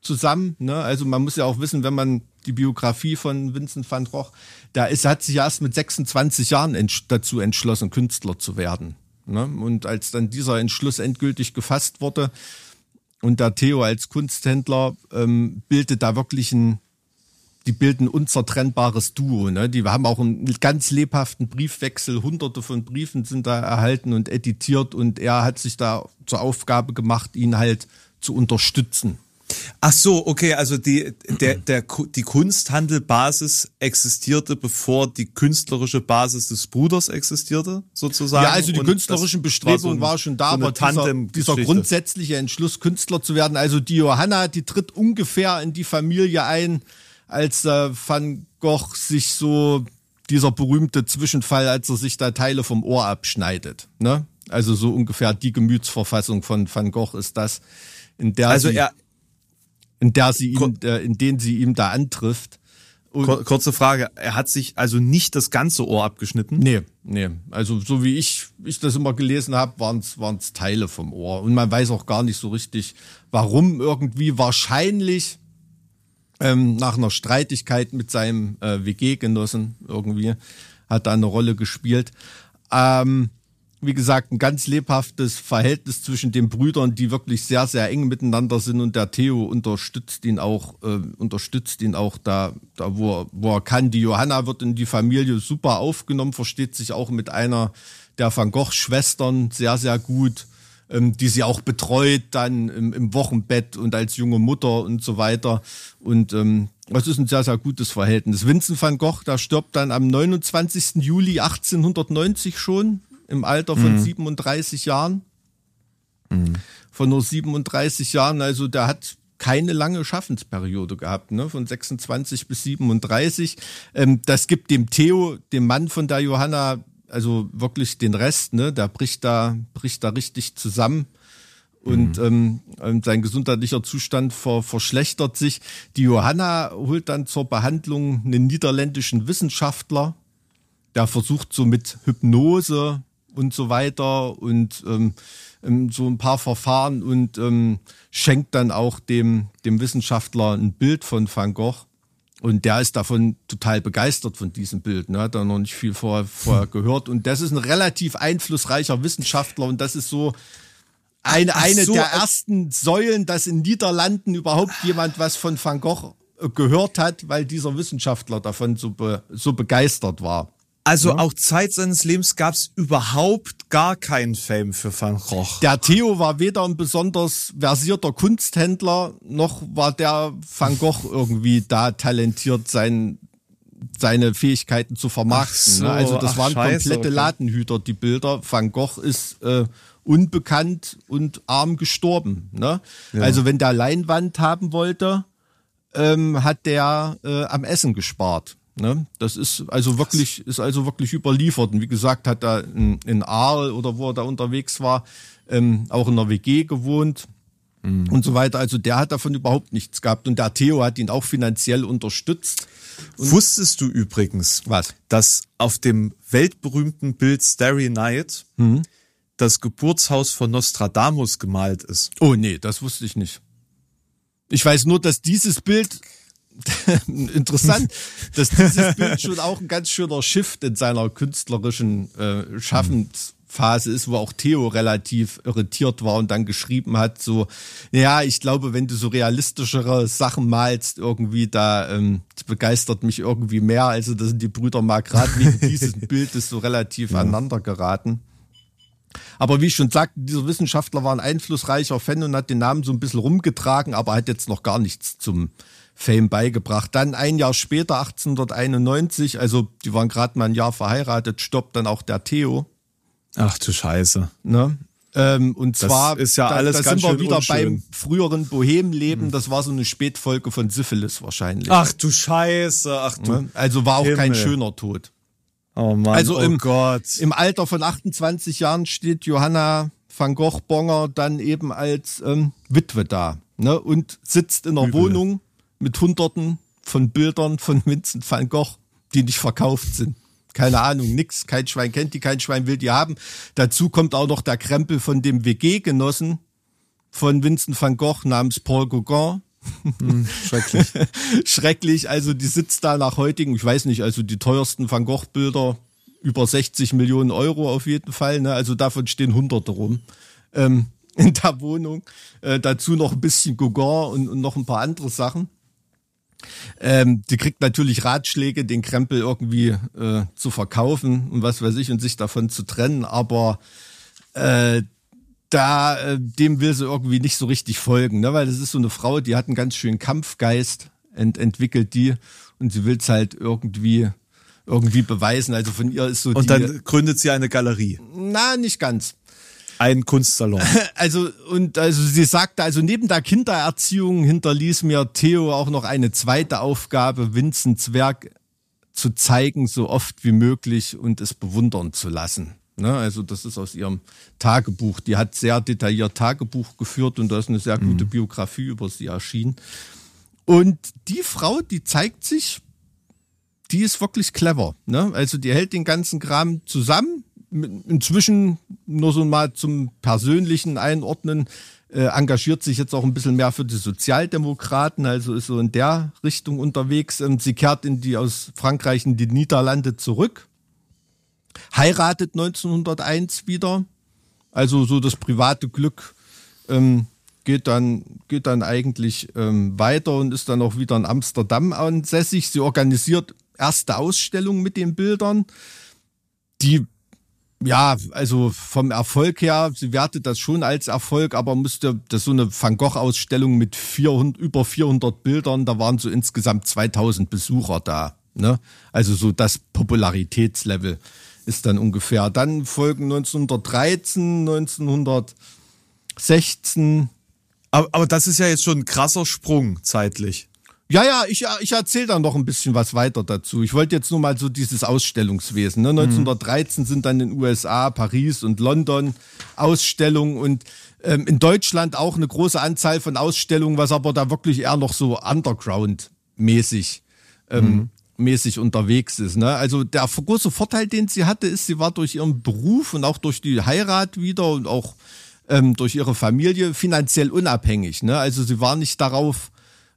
zusammen. Ne? Also man muss ja auch wissen, wenn man die Biografie von Vincent van Gogh, da ist, hat sich erst mit 26 Jahren ents dazu entschlossen, Künstler zu werden. Ne? Und als dann dieser Entschluss endgültig gefasst wurde und der Theo als Kunsthändler ähm, bildet da wirklich ein, die bilden unzertrennbares Duo. Ne? Die haben auch einen ganz lebhaften Briefwechsel, hunderte von Briefen sind da erhalten und editiert und er hat sich da zur Aufgabe gemacht, ihn halt zu unterstützen Ach so, okay, also die, der, der, die Kunsthandelbasis existierte, bevor die künstlerische Basis des Bruders existierte, sozusagen. Ja, also die künstlerischen Bestrebungen war, so war, schon da, so aber dieser, dieser grundsätzliche Entschluss, Künstler zu werden. Also die Johanna, die tritt ungefähr in die Familie ein, als äh, Van Gogh sich so dieser berühmte Zwischenfall, als er sich da Teile vom Ohr abschneidet. Ne? Also so ungefähr die Gemütsverfassung von Van Gogh ist das, in der also er in der sie ihn, äh, in denen sie ihm da antrifft. Und Kurze Frage, er hat sich also nicht das ganze Ohr abgeschnitten? Nee, nee. Also so wie ich, ich das immer gelesen habe, waren es Teile vom Ohr. Und man weiß auch gar nicht so richtig, warum irgendwie. Wahrscheinlich ähm, nach einer Streitigkeit mit seinem äh, WG-Genossen irgendwie hat da eine Rolle gespielt. Ähm, wie gesagt, ein ganz lebhaftes Verhältnis zwischen den Brüdern, die wirklich sehr, sehr eng miteinander sind und der Theo unterstützt ihn auch, äh, unterstützt ihn auch da, da wo, er, wo er kann. Die Johanna wird in die Familie super aufgenommen, versteht sich auch mit einer der Van Gogh-Schwestern sehr, sehr gut, ähm, die sie auch betreut dann im, im Wochenbett und als junge Mutter und so weiter. Und ähm, ist ein sehr, sehr gutes Verhältnis. Vincent van Gogh, der stirbt dann am 29. Juli 1890 schon im Alter von mhm. 37 Jahren. Mhm. Von nur 37 Jahren, also der hat keine lange Schaffensperiode gehabt, ne? von 26 bis 37. Ähm, das gibt dem Theo, dem Mann von der Johanna, also wirklich den Rest, ne? der bricht da, bricht da richtig zusammen und mhm. ähm, sein gesundheitlicher Zustand ver verschlechtert sich. Die Johanna holt dann zur Behandlung einen niederländischen Wissenschaftler, der versucht so mit Hypnose und so weiter und ähm, ähm, so ein paar Verfahren und ähm, schenkt dann auch dem, dem Wissenschaftler ein Bild von Van Gogh. Und der ist davon total begeistert von diesem Bild. Ne? Hat er noch nicht viel vorher, vorher gehört. Und das ist ein relativ einflussreicher Wissenschaftler und das ist so eine, eine so, der ersten Säulen, dass in Niederlanden überhaupt jemand was von Van Gogh äh, gehört hat, weil dieser Wissenschaftler davon so, be, so begeistert war. Also ja. auch Zeit seines Lebens gab es überhaupt gar keinen Fame für Van Gogh. Der Theo war weder ein besonders versierter Kunsthändler, noch war der Van Gogh irgendwie da talentiert, sein, seine Fähigkeiten zu vermarkten. So, also das waren Scheiße, komplette okay. Ladenhüter, die Bilder. Van Gogh ist äh, unbekannt und arm gestorben. Ne? Ja. Also wenn der Leinwand haben wollte, ähm, hat der äh, am Essen gespart. Ne? Das ist also wirklich, ist also wirklich überliefert. Und wie gesagt, hat er in, in Aal oder wo er da unterwegs war, ähm, auch in einer WG gewohnt mhm. und so weiter. Also der hat davon überhaupt nichts gehabt. Und der Theo hat ihn auch finanziell unterstützt. Und Wusstest du übrigens, was? dass auf dem weltberühmten Bild Starry Night mhm. das Geburtshaus von Nostradamus gemalt ist? Oh nee, das wusste ich nicht. Ich weiß nur, dass dieses Bild <laughs> interessant, dass dieses Bild schon auch ein ganz schöner Shift in seiner künstlerischen äh, Schaffensphase ist, wo auch Theo relativ irritiert war und dann geschrieben hat, so, ja, ich glaube, wenn du so realistischere Sachen malst, irgendwie da, ähm, begeistert mich irgendwie mehr. Also da sind die Brüder mal gerade wegen <laughs> dieses Bildes so relativ ja. aneinander geraten. Aber wie ich schon sagte, dieser Wissenschaftler war ein einflussreicher Fan und hat den Namen so ein bisschen rumgetragen, aber hat jetzt noch gar nichts zum Fame beigebracht. Dann ein Jahr später, 1891, also die waren gerade mal ein Jahr verheiratet, stoppt dann auch der Theo. Ach du Scheiße. Ne? Ähm, und das zwar ist ja alles da, da sind wir wieder unschön. beim früheren Bohemleben. Hm. Das war so eine Spätfolge von Syphilis wahrscheinlich. Ach du Scheiße, ach du. Ne? Also war auch Himmel. kein schöner Tod. Oh Mann, also oh im, Gott. Im Alter von 28 Jahren steht Johanna van Gogh Bonger dann eben als ähm, Witwe da ne? und sitzt in einer Übel. Wohnung mit Hunderten von Bildern von Vincent van Gogh, die nicht verkauft sind. Keine Ahnung, nix. Kein Schwein kennt die, kein Schwein will die haben. Dazu kommt auch noch der Krempel von dem WG-Genossen von Vincent van Gogh namens Paul Gauguin. Hm, schrecklich. <laughs> schrecklich. Also die sitzt da nach heutigen, ich weiß nicht, also die teuersten Van Gogh-Bilder über 60 Millionen Euro auf jeden Fall. Ne? Also davon stehen Hunderte rum. Ähm, in der Wohnung. Äh, dazu noch ein bisschen Gauguin und, und noch ein paar andere Sachen. Ähm, die kriegt natürlich Ratschläge, den Krempel irgendwie äh, zu verkaufen und was weiß ich und sich davon zu trennen, aber äh, da äh, dem will sie irgendwie nicht so richtig folgen, ne? weil das ist so eine Frau, die hat einen ganz schönen Kampfgeist ent entwickelt die und sie will es halt irgendwie irgendwie beweisen. Also von ihr ist so und die, dann gründet sie eine Galerie. Na, nicht ganz. Ein Kunstsalon. <laughs> Also, und also sie sagte, also neben der Kindererziehung hinterließ mir Theo auch noch eine zweite Aufgabe, Vincents Werk zu zeigen, so oft wie möglich und es bewundern zu lassen. Ne? Also das ist aus ihrem Tagebuch. Die hat sehr detailliert Tagebuch geführt und da ist eine sehr gute mhm. Biografie über sie erschienen. Und die Frau, die zeigt sich, die ist wirklich clever. Ne? Also die hält den ganzen Kram zusammen, inzwischen nur so mal zum persönlichen Einordnen, äh, engagiert sich jetzt auch ein bisschen mehr für die Sozialdemokraten, also ist so in der Richtung unterwegs. Sie kehrt in die aus Frankreich in die Niederlande zurück, heiratet 1901 wieder, also so das private Glück ähm, geht dann geht dann eigentlich ähm, weiter und ist dann auch wieder in Amsterdam ansässig. Sie organisiert erste Ausstellungen mit den Bildern, die ja, also vom Erfolg her, sie wertet das schon als Erfolg, aber musste das so eine Van Gogh Ausstellung mit 400, über 400 Bildern, da waren so insgesamt 2000 Besucher da, ne? Also so das Popularitätslevel ist dann ungefähr. Dann folgen 1913, 1916. Aber, aber das ist ja jetzt schon ein krasser Sprung zeitlich. Ja, ja, ich, ich erzähle dann noch ein bisschen was weiter dazu. Ich wollte jetzt nur mal so dieses Ausstellungswesen. Ne? 1913 mhm. sind dann in den USA, Paris und London Ausstellungen und ähm, in Deutschland auch eine große Anzahl von Ausstellungen, was aber da wirklich eher noch so Underground-mäßig ähm, mhm. mäßig unterwegs ist. Ne? Also der große Vorteil, den sie hatte, ist, sie war durch ihren Beruf und auch durch die Heirat wieder und auch ähm, durch ihre Familie finanziell unabhängig. Ne? Also sie war nicht darauf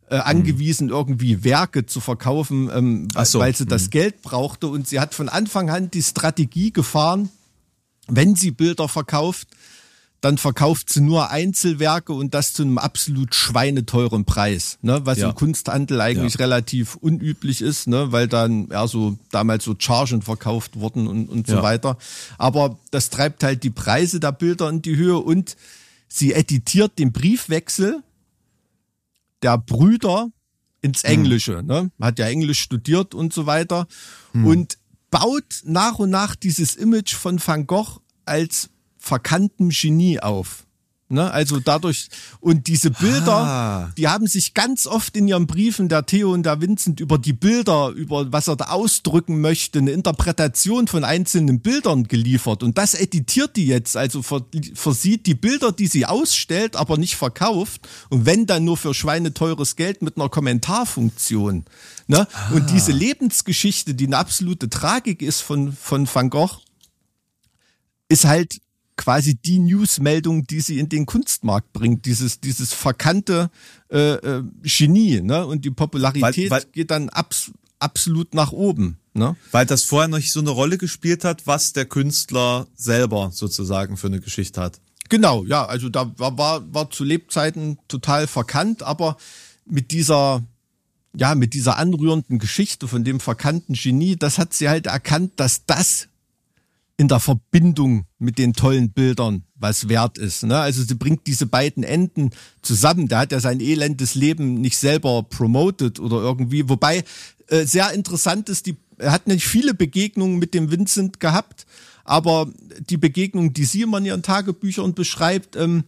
äh, angewiesen, irgendwie Werke zu verkaufen, ähm, so. weil sie das mhm. Geld brauchte. Und sie hat von Anfang an die Strategie gefahren, wenn sie Bilder verkauft, dann verkauft sie nur Einzelwerke und das zu einem absolut schweineteuren Preis, ne? was ja. im Kunsthandel eigentlich ja. relativ unüblich ist, ne? weil dann eher so damals so Chargen verkauft wurden und, und so ja. weiter. Aber das treibt halt die Preise der Bilder in die Höhe und sie editiert den Briefwechsel der Brüder ins hm. Englische. Mhm. Ne? Hat ja Englisch studiert und so weiter. Mhm. Und baut nach und nach dieses Image von Van Gogh als verkannten Genie auf. Ne? Also dadurch, und diese Bilder, ah. die haben sich ganz oft in ihren Briefen, der Theo und der Vincent, über die Bilder, über was er da ausdrücken möchte, eine Interpretation von einzelnen Bildern geliefert. Und das editiert die jetzt, also versieht die Bilder, die sie ausstellt, aber nicht verkauft. Und wenn dann nur für schweineteures Geld mit einer Kommentarfunktion. Ne? Ah. Und diese Lebensgeschichte, die eine absolute Tragik ist von, von Van Gogh, ist halt quasi die Newsmeldung, die sie in den Kunstmarkt bringt, dieses dieses verkannte äh, äh, Genie, ne? Und die Popularität weil, weil, geht dann abs absolut nach oben, ne? Weil das vorher noch nicht so eine Rolle gespielt hat, was der Künstler selber sozusagen für eine Geschichte hat. Genau, ja, also da war war, war zu Lebzeiten total verkannt, aber mit dieser ja, mit dieser anrührenden Geschichte von dem verkannten Genie, das hat sie halt erkannt, dass das in der Verbindung mit den tollen Bildern was wert ist. Ne? Also sie bringt diese beiden Enden zusammen. Der hat ja sein elendes Leben nicht selber promoted oder irgendwie. Wobei äh, sehr interessant ist, die, er hat nicht viele Begegnungen mit dem Vincent gehabt, aber die Begegnung, die sie immer in ihren Tagebüchern beschreibt, ähm,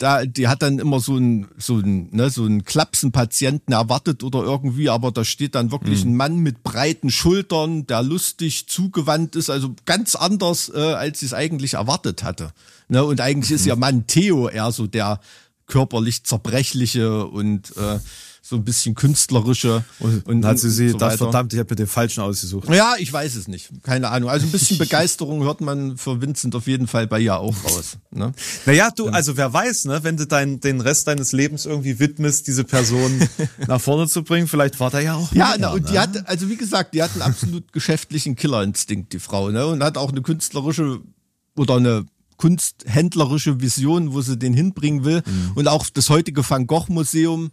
da, die hat dann immer so ein, so ein, ne, so ein Klapsenpatienten erwartet oder irgendwie, aber da steht dann wirklich mhm. ein Mann mit breiten Schultern, der lustig zugewandt ist, also ganz anders, äh, als sie es eigentlich erwartet hatte. Ne, und eigentlich mhm. ist ja Mann Theo eher so der körperlich zerbrechliche und äh, so ein bisschen künstlerische. Und, und hat sie sie, so das verdammt, ich habe mir den falschen ausgesucht. Ja, ich weiß es nicht. Keine Ahnung. Also ein bisschen <laughs> Begeisterung hört man für Vincent auf jeden Fall bei ihr auch raus. Ne? Naja, du, also wer weiß, ne, wenn du dein, den Rest deines Lebens irgendwie widmest, diese Person <laughs> nach vorne zu bringen, vielleicht war da ja auch. Ja, mehr, na, und ne? die hat, also wie gesagt, die hat einen absolut <laughs> geschäftlichen Killerinstinkt, die Frau, ne? Und hat auch eine künstlerische oder eine kunsthändlerische Vision, wo sie den hinbringen will. Mhm. Und auch das heutige Van Gogh Museum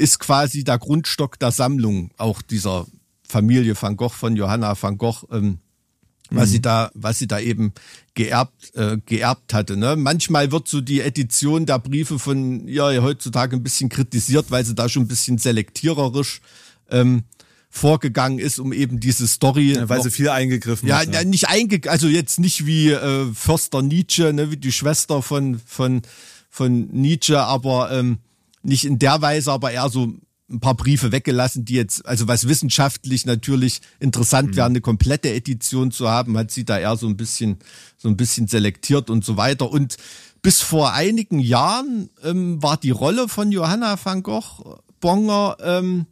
ist quasi der Grundstock der Sammlung auch dieser Familie Van Gogh von Johanna Van Gogh, ähm, was mhm. sie da, was sie da eben geerbt, äh, geerbt hatte. Ne? Manchmal wird so die Edition der Briefe von ihr heutzutage ein bisschen kritisiert, weil sie da schon ein bisschen selektiererisch ähm, vorgegangen ist, um eben diese Story. Ja, weil noch, sie viel eingegriffen ja, hat. Ja, nicht eingegriffen, also jetzt nicht wie äh, Förster Nietzsche, ne, wie die Schwester von, von, von Nietzsche, aber ähm, nicht in der Weise, aber eher so ein paar Briefe weggelassen, die jetzt, also was wissenschaftlich natürlich interessant mhm. wäre, eine komplette Edition zu haben, hat sie da eher so ein bisschen, so ein bisschen selektiert und so weiter. Und bis vor einigen Jahren ähm, war die Rolle von Johanna van Gogh Bonger ähm,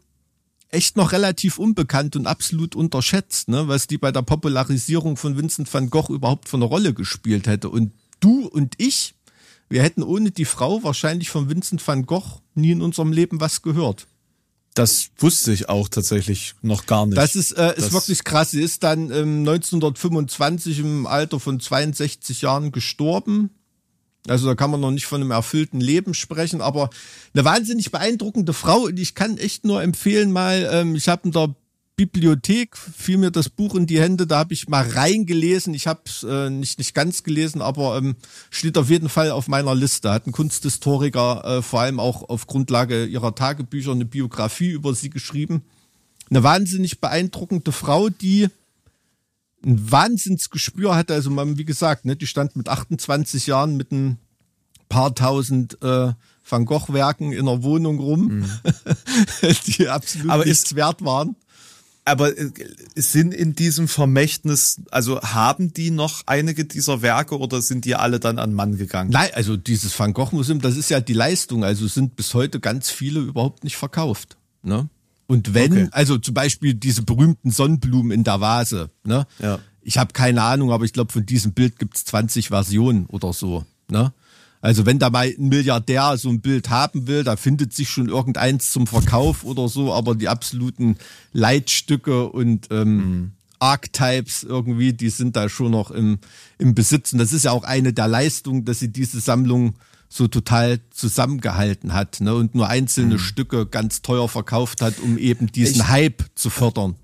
echt noch relativ unbekannt und absolut unterschätzt, ne, was die bei der Popularisierung von Vincent van Gogh überhaupt für eine Rolle gespielt hätte. Und du und ich, wir hätten ohne die Frau wahrscheinlich von Vincent van Gogh nie in unserem Leben was gehört. Das wusste ich auch tatsächlich noch gar nicht. Das ist, äh, ist das wirklich krass. Sie ist dann ähm, 1925 im Alter von 62 Jahren gestorben. Also da kann man noch nicht von einem erfüllten Leben sprechen, aber eine wahnsinnig beeindruckende Frau. Und ich kann echt nur empfehlen, mal, ähm, ich habe in der Bibliothek fiel mir das Buch in die Hände, da habe ich mal reingelesen. Ich habe es äh, nicht, nicht ganz gelesen, aber ähm, steht auf jeden Fall auf meiner Liste. Hat ein Kunsthistoriker äh, vor allem auch auf Grundlage ihrer Tagebücher eine Biografie über sie geschrieben. Eine wahnsinnig beeindruckende Frau, die ein Wahnsinnsgespür hatte. Also man, wie gesagt, ne, die stand mit 28 Jahren mit ein paar tausend äh, Van Gogh-Werken in der Wohnung rum, mhm. <laughs> die absolut aber nichts ist, wert waren aber äh, sind in diesem Vermächtnis, also haben die noch einige dieser Werke oder sind die alle dann an Mann gegangen? Nein, also dieses Van Gogh Museum, das ist ja die Leistung. Also sind bis heute ganz viele überhaupt nicht verkauft. Ne? Und wenn, okay. also zum Beispiel diese berühmten Sonnenblumen in der Vase, ne? Ja. Ich habe keine Ahnung, aber ich glaube, von diesem Bild gibt's 20 Versionen oder so. Ne? Also wenn da mal ein Milliardär so ein Bild haben will, da findet sich schon irgendeins zum Verkauf oder so, aber die absoluten Leitstücke und ähm, mhm. Archetypes irgendwie, die sind da schon noch im, im Besitz. Und das ist ja auch eine der Leistungen, dass sie diese Sammlung so total zusammengehalten hat ne? und nur einzelne mhm. Stücke ganz teuer verkauft hat, um eben diesen ich, Hype zu fördern.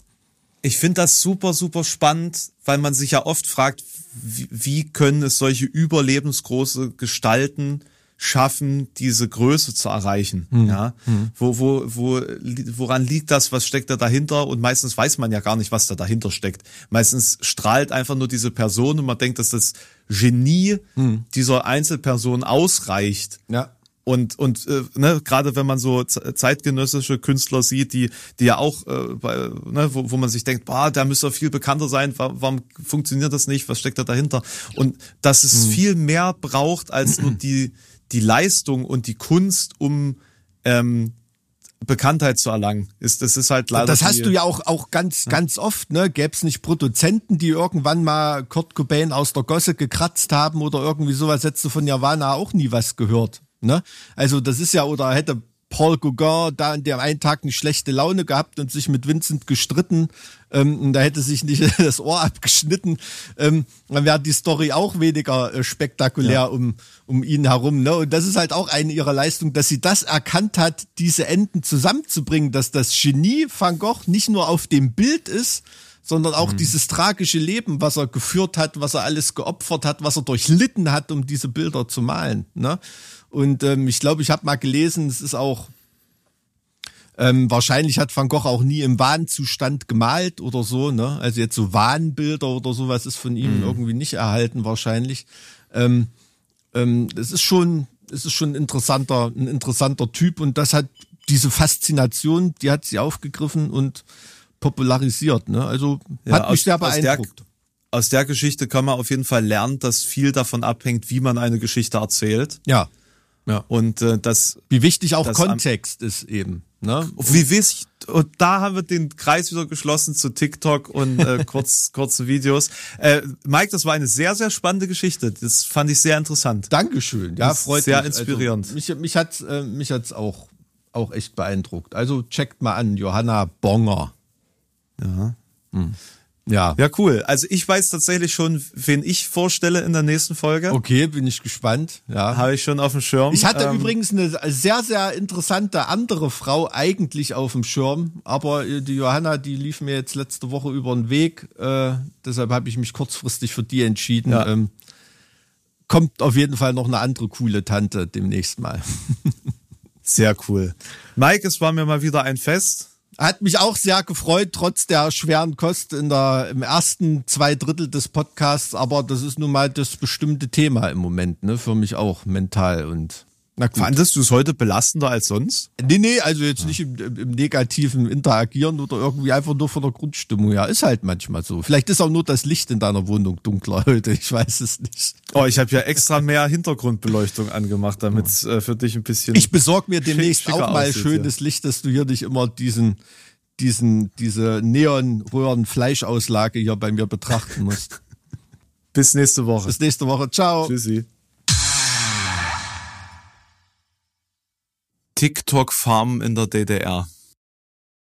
Ich finde das super, super spannend, weil man sich ja oft fragt, wie, wie können es solche überlebensgroße Gestalten schaffen, diese Größe zu erreichen? Mhm. Ja, mhm. wo, wo, wo, woran liegt das? Was steckt da dahinter? Und meistens weiß man ja gar nicht, was da dahinter steckt. Meistens strahlt einfach nur diese Person und man denkt, dass das Genie mhm. dieser Einzelperson ausreicht. Ja und und äh, ne, gerade wenn man so zeitgenössische Künstler sieht, die die ja auch äh, bei, ne, wo, wo man sich denkt, boah, der müsste viel bekannter sein, warum, warum funktioniert das nicht, was steckt da dahinter? Und dass es mhm. viel mehr braucht als nur <clears throat> die die Leistung und die Kunst, um ähm, Bekanntheit zu erlangen. Ist, das ist halt leider. Das hast du ja auch, auch ganz, ja. ganz oft, ne? Gäbe es nicht Produzenten, die irgendwann mal Kurt Cobain aus der Gosse gekratzt haben oder irgendwie sowas, hättest du von Nirvana auch nie was gehört. Ne? Also das ist ja, oder hätte Paul Gauguin da an dem einen Tag eine schlechte Laune gehabt und sich mit Vincent gestritten. Ähm, und da hätte sich nicht <laughs> das Ohr abgeschnitten. Ähm, dann wäre die Story auch weniger äh, spektakulär ja. um, um ihn herum. Ne? Und das ist halt auch eine ihrer Leistungen, dass sie das erkannt hat, diese Enden zusammenzubringen, dass das Genie Van Gogh nicht nur auf dem Bild ist, sondern auch mhm. dieses tragische Leben, was er geführt hat, was er alles geopfert hat, was er durchlitten hat, um diese Bilder zu malen. Ne? Und ähm, ich glaube, ich habe mal gelesen, es ist auch ähm, wahrscheinlich hat Van Gogh auch nie im Wahnzustand gemalt oder so, ne? Also jetzt so Wahnbilder oder sowas ist von ihm mhm. irgendwie nicht erhalten wahrscheinlich. Ähm, ähm, es ist schon, es ist schon ein interessanter, ein interessanter Typ und das hat diese Faszination, die hat sie aufgegriffen und popularisiert. Ne? Also ja, hat mich aus, sehr beeindruckt. Aus der, aus der Geschichte kann man auf jeden Fall lernen, dass viel davon abhängt, wie man eine Geschichte erzählt. Ja. Ja. Und äh, das. Wie wichtig auch Kontext ist eben. Ne? Wie wichtig, und da haben wir den Kreis wieder geschlossen zu TikTok und äh, <laughs> kurz, kurze Videos. Äh, Mike, das war eine sehr, sehr spannende Geschichte. Das fand ich sehr interessant. Dankeschön. Ja, freut sehr mich. Sehr inspirierend. Also, mich mich hat's, äh, mich hat's auch, auch echt beeindruckt. Also checkt mal an, Johanna Bonger. Ja. Hm. Ja. Ja, cool. Also ich weiß tatsächlich schon, wen ich vorstelle in der nächsten Folge. Okay, bin ich gespannt. Ja. Habe ich schon auf dem Schirm. Ich hatte ähm, übrigens eine sehr, sehr interessante andere Frau eigentlich auf dem Schirm, aber die Johanna, die lief mir jetzt letzte Woche über den Weg. Äh, deshalb habe ich mich kurzfristig für die entschieden. Ja. Ähm, kommt auf jeden Fall noch eine andere coole Tante demnächst mal. <laughs> sehr cool. Mike, es war mir mal wieder ein Fest. Hat mich auch sehr gefreut, trotz der schweren Kost in der, im ersten zwei Drittel des Podcasts. Aber das ist nun mal das bestimmte Thema im Moment, ne? Für mich auch mental und na gut. Fandest du es heute belastender als sonst? Nee, nee, also jetzt ja. nicht im, im, negativen Interagieren oder irgendwie einfach nur von der Grundstimmung her. Ist halt manchmal so. Vielleicht ist auch nur das Licht in deiner Wohnung dunkler <laughs> heute. Ich weiß es nicht. Oh, ich habe ja extra mehr Hintergrundbeleuchtung angemacht, damit es äh, für dich ein bisschen. Ich besorg mir demnächst auch mal aussieht, schönes ja. Licht, dass du hier nicht immer diesen, diesen, diese Neonröhren-Fleischauslage hier bei mir betrachten musst. <laughs> Bis nächste Woche. Bis nächste Woche. Ciao. Tschüssi. TikTok-Farm in der DDR.